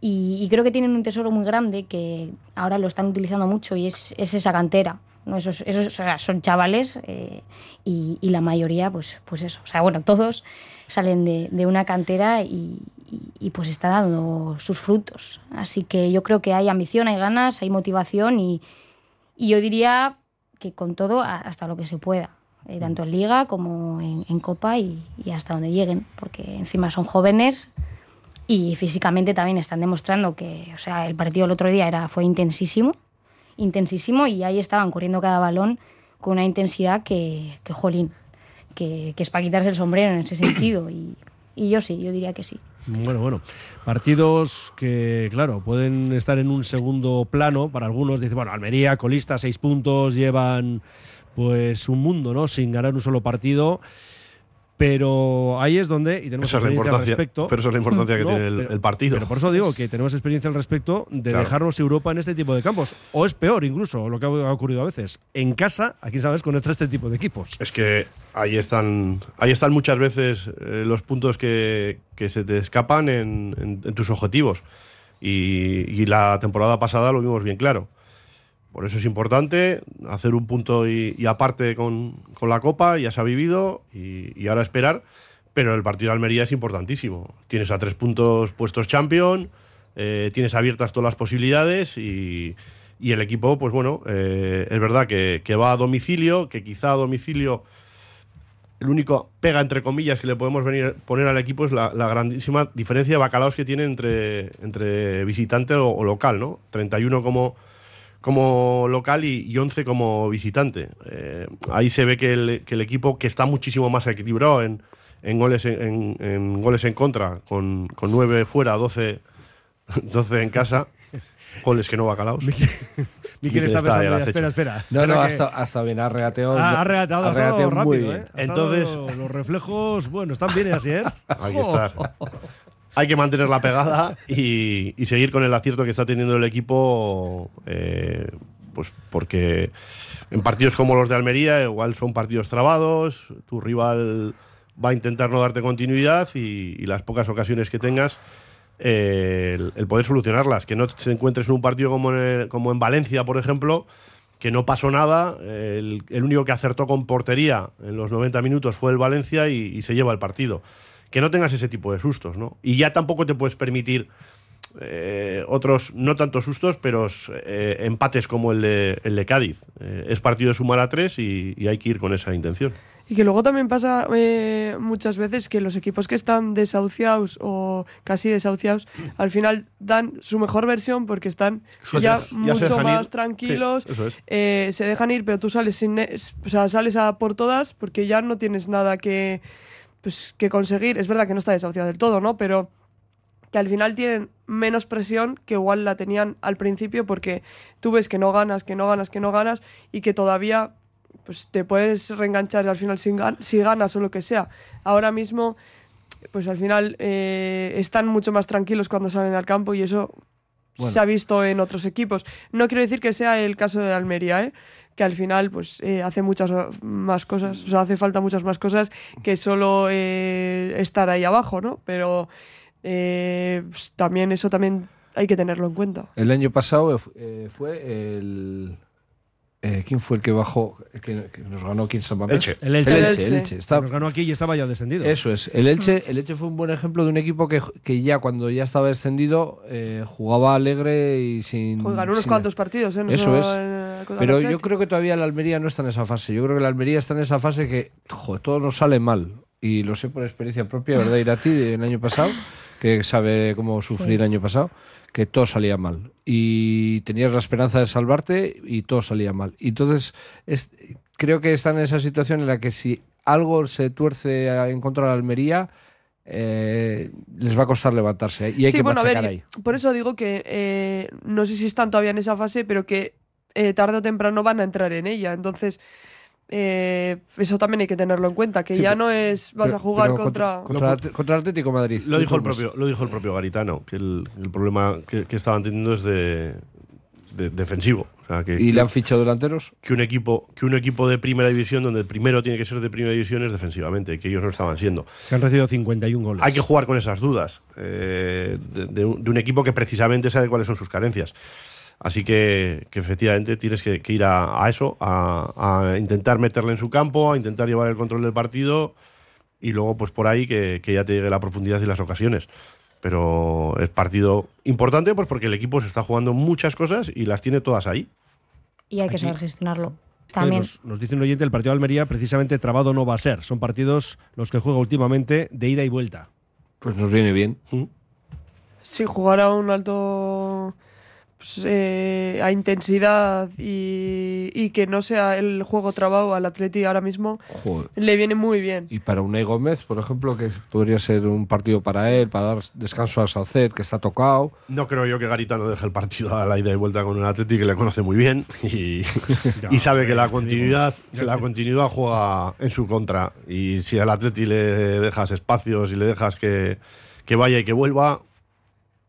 Y, y creo que tienen un tesoro muy grande que ahora lo están utilizando mucho y es, es esa cantera. ¿no? Esos, esos, o sea, son chavales eh, y, y la mayoría, pues, pues eso. O sea, bueno, todos salen de, de una cantera y, y- pues está dando sus frutos. Así que yo creo que hay ambición, hay ganas, hay motivación y, y yo diría que con todo hasta lo que se pueda, eh, tanto en liga como en, en copa y, y hasta donde lleguen, porque encima son jóvenes y físicamente también están demostrando que, o sea, el partido el otro día era, fue intensísimo, intensísimo y ahí estaban corriendo cada balón con una intensidad que, que jolín, que, que es para quitarse el sombrero en ese sentido y, y yo sí, yo diría que sí. Bueno, bueno. Partidos que, claro, pueden estar en un segundo plano para algunos. Dice, bueno, Almería, colista, seis puntos, llevan pues un mundo, ¿no? Sin ganar un solo partido. Pero ahí es donde, y tenemos Esa es la experiencia al importancia- respecto. pero esa es la importancia que tiene el- pero- el partido. Pero por eso digo que tenemos experiencia al respecto de Claro. dejarnos Europa en este tipo de campos. O es peor, incluso, lo que ha ocurrido a veces. En casa, aquí sabes, con este tipo de equipos. Es que ahí están, ahí están muchas veces eh, los puntos que, que se te escapan en, en- en tus objetivos. Y, y la temporada pasada lo vimos bien claro. Por eso es importante hacer un punto y, aparte con, con la Copa, ya se ha vivido y, ahora esperar. Pero el partido de Almería es importantísimo. Tienes a tres puntos puestos champion, eh, tienes abiertas todas las posibilidades y, el equipo, pues bueno, eh, es verdad que, va a domicilio, que quizá a domicilio el único pega, entre comillas, que le podemos venir, poner al equipo es la, la grandísima diferencia de bacalaos que tiene entre, entre visitante o, o local, ¿no? 31 como, como local y, y 11 como visitante. Eh, ahí se ve que el, que el equipo, que está muchísimo más equilibrado en, en goles, en, en- en goles en contra, con, con 9 fuera, 12, 12 en casa, Goles que no bacalaos. Miquel está está pensando, ya, espera, espera. No, Espera no, que- hasta, hasta bien, ha regateado. Ah, ha regateado, ha estado regateado rápido, muy ¿eh? bien. Ha estado- Entonces- los reflejos, bueno, están bien así, ¿eh? Hay que estar. Hay que mantener la pegada y, seguir con el acierto que está teniendo el equipo, eh, pues porque en partidos como los de Almería igual son partidos trabados, tu rival va a intentar no darte continuidad y, las pocas ocasiones que tengas, eh, el, poder solucionarlas, que no te encuentres en un partido como en, Valencia, por ejemplo, que no pasó nada, el, único que acertó con portería en los 90 minutos fue el Valencia y se lleva el partido. Que no tengas ese tipo de sustos, ¿no? Y ya tampoco te puedes permitir eh, otros, no tantos sustos, pero eh, empates como el de, el de Cádiz. Eh, es partido de sumar a tres y, y hay que ir con esa intención. Y que luego también pasa eh, muchas veces que los equipos que están desahuciados o casi desahuciados, al final dan su mejor versión porque están Sí, ya mucho más ir. tranquilos, Sí, eso es. se dejan ir, pero tú sales sin, o sea, sales a por todas porque ya no tienes nada que, pues, que conseguir. Es verdad que no está desahuciado del todo, ¿no? Pero que al final tienen menos presión que igual la tenían al principio porque tú ves que no ganas, que no ganas, que no ganas y que todavía pues te puedes reenganchar al final si, si ganas o lo que sea. Ahora mismo pues al final eh, están mucho más tranquilos cuando salen al campo y eso Bueno. se ha visto en otros equipos. No quiero decir que sea el caso de Almería, ¿eh? Que al final pues eh, hace muchas más cosas, o sea, hace falta muchas más cosas que solo eh, estar ahí abajo, ¿no? Pero eh, pues, también eso también hay que tenerlo en cuenta. El año pasado eh, fu- eh, fue el. Eh, ¿Quién fue el que bajó? Que, que nos ganó aquí en San Mamés? Elche. El Elche. El El Elche, el Elche. Está- Nos ganó aquí y estaba ya descendido. Eso es. El Elche, el Elche fue un buen ejemplo de un equipo que, que ya cuando ya estaba descendido eh, jugaba alegre y sin. Joder, ganó unos sin- cuantos partidos, ¿eh? No Eso es. en, eh, el Pero yo creo que todavía la Almería no está en esa fase. Yo creo que la Almería está en esa fase que, joder, todo nos sale mal. Y lo sé por experiencia propia, ¿verdad, Irati? Del año pasado, que sabe cómo sufrir el año pasado, que todo salía mal. Y tenías la esperanza de salvarte y todo salía mal. Y entonces, es, creo que están en esa situación en la que si algo se tuerce a- en contra de la Almería, eh, les va a costar levantarse. ¿eh? Y hay Sí, que bueno, a ver, ahí. por eso digo que eh, no sé si están todavía en esa fase, pero que eh, tarde o temprano van a entrar en ella. Entonces, eh, eso también hay que tenerlo en cuenta, que Sí, ya pero- no es vas a Pero- jugar pero contra... contra, contra el Atlético Madrid. Lo dijo, el propio, lo dijo el propio Garitano, que el, el problema que, que estaban teniendo es de, de- defensivo. O sea, que, ¿Y le han fichado delanteros? que un equipo que un equipo de primera división donde el primero tiene que ser de primera división es defensivamente que ellos no estaban siendo Se han recibido 51 goles. hay que jugar con esas dudas eh, de, de un, de un equipo que precisamente sabe cuáles son sus carencias así que, que efectivamente tienes que, que ir a, a eso a, a intentar meterle en su campo a intentar llevar el control del partido y luego pues por ahí que, que ya te llegue la profundidad y las ocasiones pero es partido importante pues porque el equipo se está jugando muchas cosas y las tiene todas ahí Y hay que Aquí- saber gestionarlo. También. Nos, nos dice un oyente, el partido de Almería precisamente trabado no va a ser. Son partidos los que juega últimamente de ida y vuelta. Pues nos viene bien. Sí, jugar a un alto pues, eh, a intensidad y, y que no sea el juego trabado al Atleti ahora mismo Joder. le viene muy bien. Y para Unai Gómez, por ejemplo, que podría ser un partido para él, para dar descanso a Salced, que está tocado. No creo yo que Garitano deje el partido a la ida y vuelta con un Atleti que le conoce muy bien y, y sabe que la continuidad, que la continuidad juega en su contra. Y si al Atleti le dejas espacios y le dejas que, que vaya y que vuelva,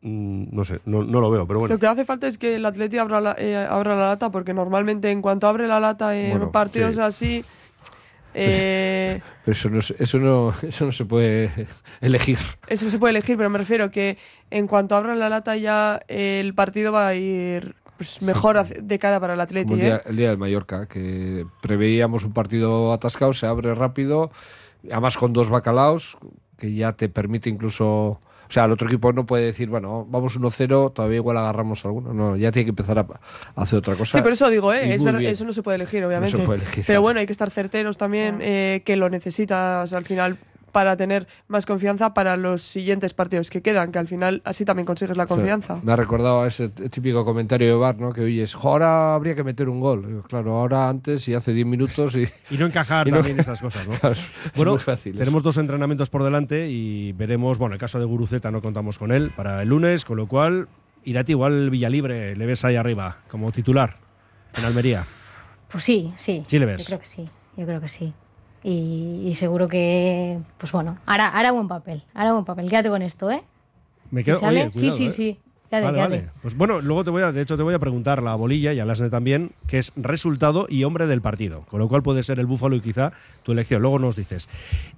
no sé, no, no lo veo, pero bueno. Lo que hace falta es que el Atleti abra la, eh, abra la lata, porque normalmente en cuanto abre la lata en Bueno, partidos sí. así, eh, Pero eso no, se- eso no, eso no se puede elegir. eso se puede elegir, pero me refiero que en cuanto abran la lata ya eh, el partido va a ir pues, mejor de cara para el Atleti. El día, ¿eh? el día del Mallorca, que preveíamos un partido atascado, se abre rápido, además con dos bacalaos, que ya te permite incluso... O sea, el otro equipo no puede decir, bueno, vamos 1-0, todavía igual agarramos alguno. No, ya tiene que empezar a, a hacer otra cosa. Sí, por eso digo, ¿eh? es verdad, eso no se puede elegir, obviamente. puede elegir. Pero bueno, hay que estar certeros también, eh, que lo necesitas al final para tener más confianza para los siguientes partidos que quedan, que al final así también consigues la confianza. me ha recordado a ese típico comentario de Bar, ¿no? Que oyes, "Jo, ahora habría que meter un gol. Claro, ahora antes y hace 10 minutos y... Y no encajar Y no- también estas cosas, ¿no? Claro, es bueno, muy fácil eso. tenemos dos entrenamientos por delante y veremos, bueno, el caso de Guruceta no contamos con él para el lunes, con lo cual Irati igual Villalibre, le ves ahí arriba, como titular, en Almería. Pues sí, sí. Sí le ves. Yo creo que sí, yo creo que sí. Y, y seguro que, pues bueno, hará, hará buen papel, hará buen papel. Quédate con esto, ¿eh? Me Si quedo, sale, oye, cuidado, sí, sí, ¿eh? sí. Quédate, Vale, quédate. vale. Pues bueno, luego te voy a, de hecho, te voy a preguntar la bolilla y a Lasne también, que es resultado y hombre del partido. Con lo cual puede ser el búfalo y quizá tu elección. Luego nos dices.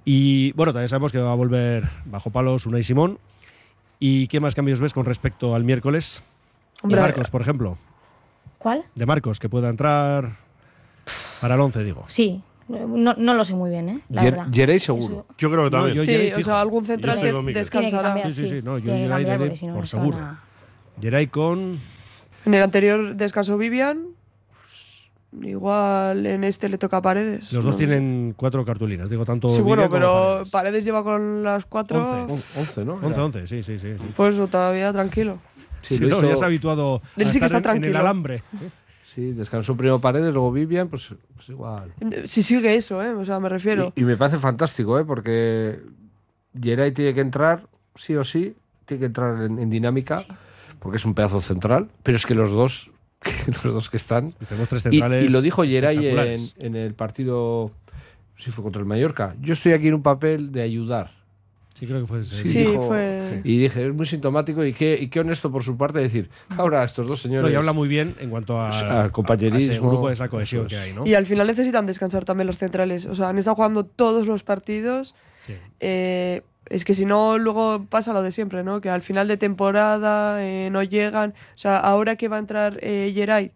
Y bueno, también sabemos que va a volver bajo palos Unai Simón. ¿Y qué más cambios ves con respecto al miércoles? Hombre, de Marcos, por ejemplo. ¿Cuál? De Marcos, que pueda entrar para el 11, digo. Sí, no, no lo sé muy bien, ¿eh? La Yer- verdad. Yerey seguro. Yo creo que No, también. yo- Sí, Yeray o fijo. sea, algún central Yo estoy de- con Miguel. descansará. Tiene que cambiar, Sí, sí, sí, no, yo tiene que Yeray cambiar le- porque si no, por seguro. con. En el anterior descansó Vivian. pues, igual en este le toca a Paredes. Los no dos lo sé. tienen cuatro cartulinas. Digo, tanto. Sí, bueno, como pero Paredes. Paredes. lleva con las cuatro. Once. On- 11, ¿no? 11, Era. 11, sí, sí, sí. sí. Pues todavía tranquilo. Sí, Sí, lo no, hizo- ya se ha habituado a Él sí que estar está en- en, el tranquilo. alambre. Sí, descansó primero Paredes, luego Vivian, pues, pues igual. Si sigue eso, ¿eh? O sea, me refiero. Y, y me parece fantástico, ¿eh? Porque Geray tiene que entrar, sí o sí, tiene que entrar en, en dinámica, porque es un pedazo central, pero es que los dos, los dos que están... Y tenemos tres centrales. y lo dijo Geray en, el partido, sí fue contra el Mallorca. Yo estoy aquí en un papel de ayudar. Sí, creo que fue ese. Sí, dijo- fue- Y dije, es muy sintomático y qué, y qué honesto por su parte decir, ahora estos dos No, señores... y habla muy bien en cuanto a, Al compañerismo, a ese grupo, esa cohesión es. que hay, ¿no? Y al final necesitan descansar también los centrales. O sea, han estado jugando todos los partidos. Sí. Eh, es que si no, luego pasa lo de siempre, ¿no? Que al final de temporada eh, no llegan. O sea, ahora que va a entrar eh, Geray,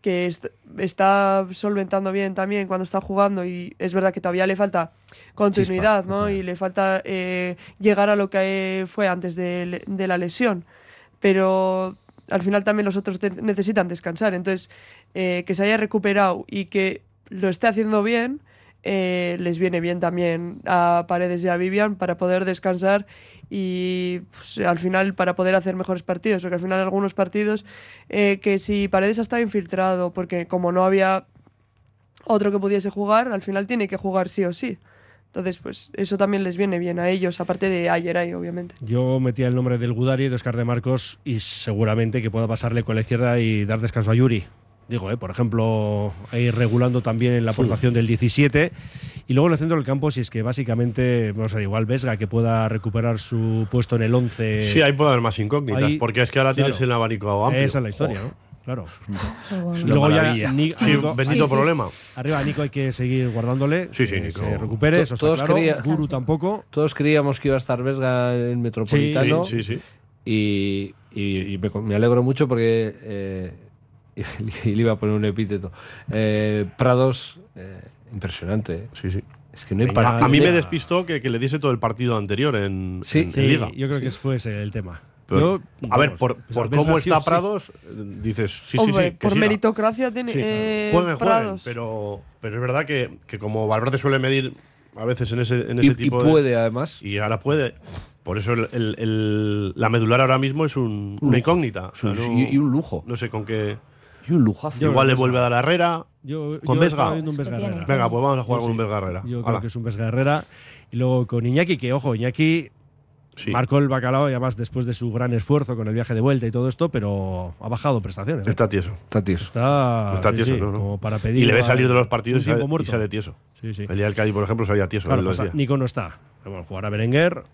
que est- está solventando bien también cuando está jugando, y es verdad que todavía le falta continuidad, Chispa, ¿no? Y le falta eh, llegar a lo que fue antes de, de la lesión. Pero al final también los otros necesitan descansar. Entonces, eh, que se haya recuperado y que lo esté haciendo bien, eh, les viene bien también a Paredes y a Vivian para poder descansar y pues, al final para poder hacer mejores partidos. Porque al final algunos partidos eh, que si Paredes ha estado infiltrado, porque como no había otro que pudiese jugar, al final tiene que jugar sí o sí. Entonces, pues eso también les viene bien a ellos, aparte de ayer ahí, obviamente. Yo metía el nombre del Gudari, de Oscar de Marcos, y seguramente que pueda pasarle con la izquierda y dar descanso a Yuri. Digo, eh, por ejemplo, ir regulando también la aportación del 17. Y luego en el centro del campo, si es que básicamente, vamos a ver, igual Vesga, que pueda recuperar su puesto en el 11. Sí, ahí puede haber más incógnitas, ahí- porque es que ahora tienes el abanico amplio. Esa es la historia. ¿no? Claro. Y luego ya Sí, Nico- bendito sí, sí. problema. Arriba Nico hay que seguir guardándole. Sí, sí, que Nico. se recupere, eso está todos claro. quería- Guru tampoco. Todos creíamos que iba a estar Vesga en el Sí, Metropolitano. sí, sí. Y, y- y me, me alegro mucho porque. eh, y le iba a poner un epíteto. Eh, Prados, eh, impresionante. ¿eh? sí, sí. Es que no hay A, partido. a mí me despistó que, que le diese todo el partido anterior en, Sí. en- en Sí, Liga. yo creo que fue ese el tema. Pero, Yo, a ver, vamos, por, por cómo sí está sí. Prados, dices, sí, sí, Hombre, sí. por siga. meritocracia tiene Sí. eh, jueguen, jueguen, Prados. pero, pero es verdad que, que como Valverde suele medir a veces en ese, en ese Y, y tipo de- puede, además. Y ahora puede. Por eso el, el- el- la medular ahora mismo es un- una incógnita. O sea, Sí, no, y, y un lujo. no sé con qué. Y un lujazo. Yo Igual le vuelve a dar a Herrera. Yo, Con yo Vesga. un Vesga. Venga, pues vamos a jugar Yo con un. Vesga Herrera. Yo Hala. creo que es un Vesga Herrera. Y luego con Iñaki, que ojo, Iñaki Sí. marcó el bacalao y además después de su gran esfuerzo con el viaje de vuelta y todo esto, pero ha bajado prestaciones. ¿eh? Está tieso. Está tieso. Está, tieso, sí, no, no. como para pedir Y le ve a- salir de los partidos y sale, y sale tieso. Sí, sí. El día del Cádiz, por ejemplo, salía tieso. Claro, pasa, decía. Nico no está. Pero bueno, jugará Berenguer,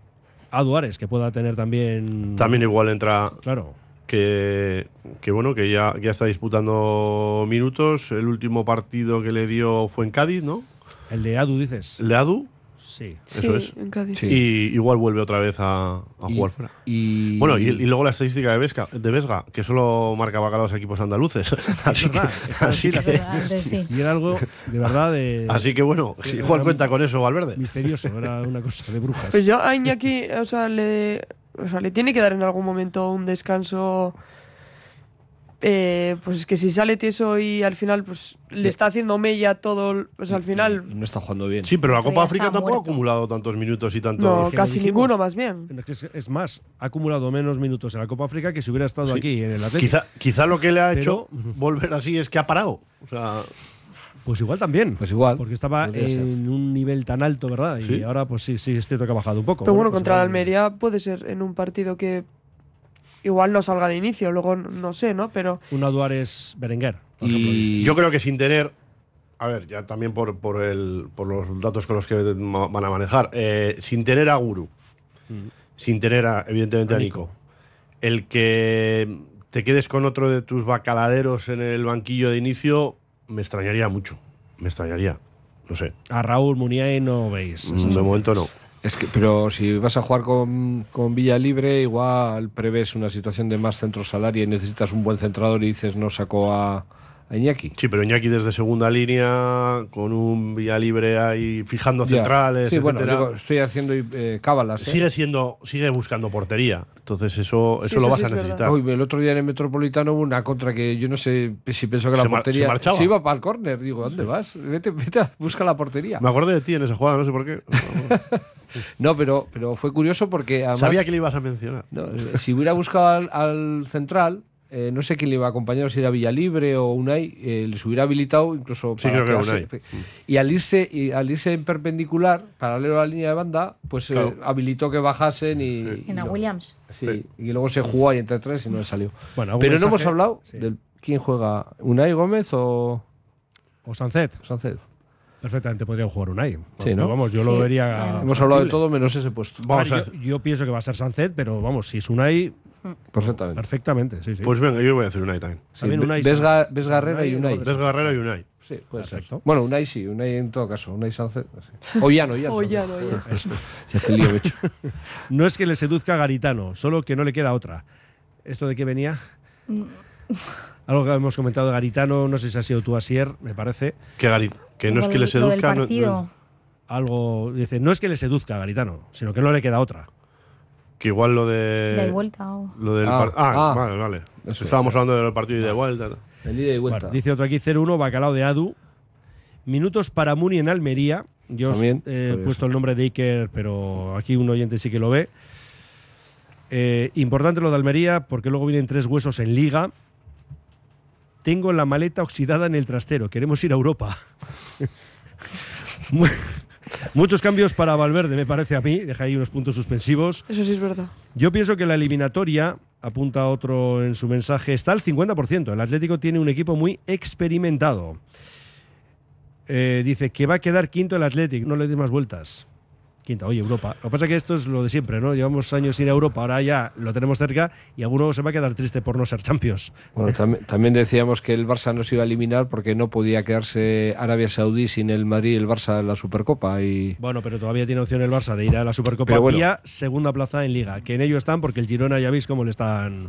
a Duares, que pueda tener también. También igual entra Claro. Que, que bueno, que ya, ya está disputando minutos. El último partido que le dio fue en Cádiz, ¿no? El de Adu, dices. El de Adu. Sí. Sí, Eso es. en Cádiz. Sí. Y igual vuelve otra vez a, a Y- jugar fuera. Y, Bueno, y, y luego la estadística de Vesga, de Vesga que solo marca bacalao a los equipos andaluces. así, que, así, que, sí. Y era algo de verdad de. así que bueno, si Juan cuenta con eso, Valverde. Misterioso, era una cosa de brujas. Pues yo a Iñaki, o sea, le, o sea, le tiene que dar en algún momento un descanso. eh, pues que si sale tieso y al final pues le está haciendo mella todo, pues al final no está jugando bien. Sí, pero la Copa África tampoco ha acumulado tantos minutos y tantos. no, es casi dijimos. ninguno más bien. Es, es más, ha acumulado menos minutos en la Copa África que si hubiera estado Sí. aquí en el Atlético. Quizá, quizá lo que le ha Pero- hecho volver así es que ha parado. O sea, Pues igual también. Pues igual. Porque estaba Podría ser. en un nivel tan alto, ¿verdad? Y ahora, pues sí, sí, es cierto que ha bajado un poco. Pero bueno, pues contra la igual- Almería puede ser en un partido que igual no salga de inicio, luego no- sé, ¿no? Pero Una Duárez Berenguer. por Y yo creo que sin tener. A ver, ya también por, por, el, por los datos con los que van a manejar. eh, sin tener a Guru, sin tener, a, evidentemente, a. Nico. El que te quedes con otro de tus bacaladeros en el banquillo de inicio, me extrañaría mucho. Me extrañaría. No sé. A Raúl Muniain no veis. Mm, De momento no. Es que, pero si vas a jugar con, con Villa Libre, igual prevés una situación de más centro salario y necesitas un buen centrador y dices no saco a, a Iñaki. Sí, pero Iñaki desde segunda línea, con un vía libre ahí, fijando Ya. centrales, Sí, bueno, digo, estoy haciendo eh, cábalas. ¿eh? sigue siendo, sigue buscando portería. Entonces eso, eso Sí, lo vas sí a necesitar. Uy, el otro día en el Metropolitano hubo una contra que yo no sé si pensó que la Se mar- portería se marchaba. iba para el córner. Digo, ¿dónde vas? Vete, vete a busca la portería. Me acordé de ti en esa jugada, no sé por qué. No, pero, pero fue curioso porque además, Sabía que le ibas a mencionar. no, si hubiera buscado al, al central, eh, no sé quién le iba a acompañar, si era Villalibre o Unai, eh, les hubiera habilitado incluso Sí, para creo que Unai. Y al irse, y al irse en perpendicular, paralelo a la línea de banda, pues eh, habilitó que bajasen y, y En la lo- Williams. Sí, y luego se jugó ahí entre tres y no le salió. Bueno, ¿algún Pero no hemos hablado Sí. del quién juega, Unai Gómez o O Sancet. Sánchez. Perfectamente podría jugar Unai. Sí, ¿no? Vamos, yo Sí. lo vería. Hemos hablado de todo menos ese puesto. Vamos A a ver, yo, yo pienso que va a ser Sancet, pero vamos, si es Unai, Perfectamente. perfectamente. Sí, sí. Pues venga, yo voy a hacer Unai también. Sí, también Unai ves. Ga- ves Garrera y Unai, Unai. Des Guerrero y Unai. Sí, puede Perfecto. ser. Bueno, Unai sí, Unai en todo caso. Unai Sánchez. sí. O Llano, Llano. O Llano, Llano. Eso. Si es que lío hecho. No es que le seduzca Garitano, solo que no le queda otra. ¿Esto de qué venía? Algo que hemos comentado de Garitano, no sé si ha sido tú, Asier, me parece. Que, Gari- que no es que le seduzca. no- partido. no- Algo, dice, no es que le seduzca a Garitano, sino que no le queda otra. Que igual lo de. De vuelta. o- Lo del Ah, par- ah, ah. vale, vale. Eso Estábamos hablando del partido y de vuelta. El ida y vuelta. Bueno, dice otro aquí 0-1, Bacalao de Adu. Minutos para Muni en Almería. Yo os También, he puesto el nombre de Iker, pero aquí un oyente sí que lo ve. Eh, importante lo de Almería, porque luego vienen tres huesos en Liga. Tengo la maleta oxidada en el trastero. Queremos ir a Europa. Mu- Muchos cambios para Valverde, me parece a mí. Deja ahí unos puntos suspensivos. eso sí es verdad. Yo pienso que la eliminatoria, apunta otro en su mensaje, está al 50%. El Atlético tiene un equipo muy experimentado. Eh, dice que va a quedar quinto el Atlético, no le des más vueltas. Quinta, oye, Europa. Lo que pasa es que esto es lo de siempre, ¿no? Llevamos años sin Europa, ahora ya lo tenemos cerca y alguno se va a quedar triste por no ser Champions. Bueno, tam- también decíamos que el Barça no se iba a eliminar porque no podía quedarse Arabia Saudí sin el Madrid y el Barça en la Supercopa. Y Bueno, pero todavía tiene opción el Barça de ir a la Supercopa vía segunda plaza en Liga, que en ello están porque el Girona ya veis cómo le están...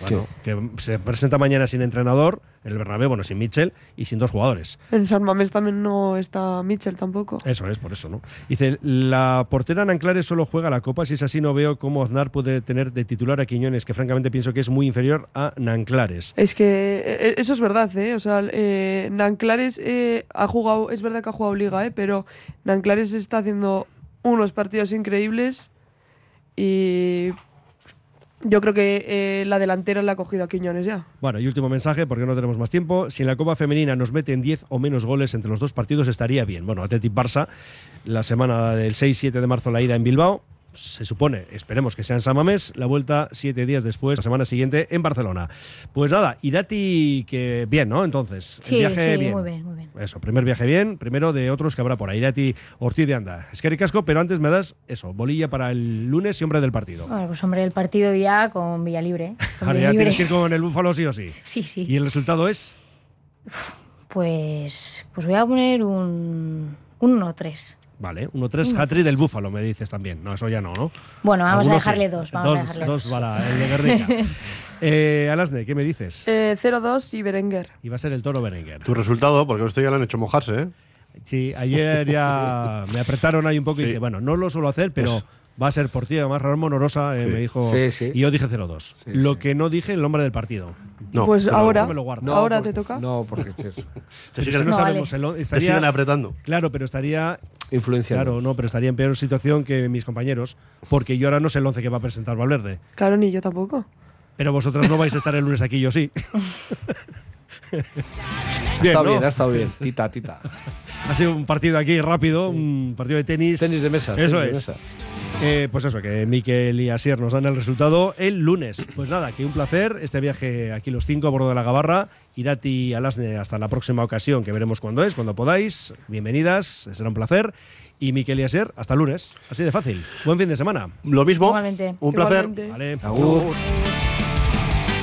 Bueno, que se presenta mañana sin entrenador, en el Bernabéu, bueno, sin Mitchell y sin dos jugadores. En San Mamés también no está Mitchell tampoco. Eso es, por eso, ¿no? Dice, la portera Nanclares solo juega la Copa, si es así no veo cómo Aznar puede tener de titular a Quiñones, que francamente pienso que es muy inferior a Nanclares. Es que eh, eso es verdad, ¿eh? O sea, eh, Nanclares eh, ha jugado, es verdad que ha jugado Liga, ¿eh? Pero Nanclares está haciendo unos partidos increíbles y yo creo que eh, la delantera la ha cogido a Quiñones ya. Bueno, y último mensaje, porque no tenemos más tiempo. Si en la Copa Femenina nos meten 10 o menos goles entre los dos partidos, estaría bien. Bueno, Athletic Barça, la semana del 6-7 de marzo, la ida en Bilbao. Se supone, esperemos que sea en San Mamés, la vuelta siete días después, la semana siguiente en Barcelona. Pues nada, Irati, que bien, ¿no? Entonces, el Sí, viaje sí, bien. muy bien, muy bien. Eso, primer viaje bien, primero de otros que habrá por ahí. Irati Ortiz de Anda. Es que casco, pero antes me das eso, bolilla para el lunes y hombre del partido. Bueno, pues hombre, el partido ya con Villalibre. ¿eh? Con Ahora ya Villalibre. tienes que ir con el búfalo sí o sí. Sí, sí. ¿Y el resultado es? Pues, pues voy a poner un, un 1-3. Vale, 1-3 hat-trick del búfalo, me dices también. No, eso ya no, ¿no? Bueno, vamos a Algunos dejarle sí. dos, vamos a dejarle dos. dos. para el de Guernica. eh, Alasne, ¿qué me dices? Eh, 0-2 y Berenguer. Y va a ser el toro Berenguer. Tu resultado, porque a usted ya le han hecho mojarse, ¿eh? Sí, ayer ya me apretaron ahí un poco y Sí. dije, bueno, no lo suelo hacer, pero Es- va a ser por ti. Además, Ramón Orosa eh, Sí. me dijo. Sí, sí. Y yo dije 0-2. Sí, lo sí. que no dije, el nombre del partido. No, pues ahora, eso me lo guardo. ahora porque- te toca. No, porque es eso. Te siguen, no sabemos. vale. el- te estaría- siguen apretando. Claro, pero estaría Influencia. Claro, no, pero estaría en peor situación que mis compañeros, porque yo ahora no sé el 11 que va a presentar Valverde. Claro, ni yo tampoco. Pero vosotras no vais a estar el lunes aquí, yo sí. Está ¿no? bien, ha estado bien. Tita, tita. Ha sido un partido aquí rápido, un partido de tenis. Tenis de mesa. Eso tenis de es. mesa. Eh, pues eso, que Miquel y Asier nos dan el resultado el lunes. Pues nada, que un placer este viaje aquí los cinco a bordo de la Gabarra. Irati Alasne, hasta la próxima ocasión, que veremos cuándo es, cuando podáis. Bienvenidas, será un placer. Y Miquel y Asier, hasta el lunes. Así de fácil. Buen fin de semana. Lo mismo. Igualmente. Un placer. Igualmente. Vale. Agur. Agur.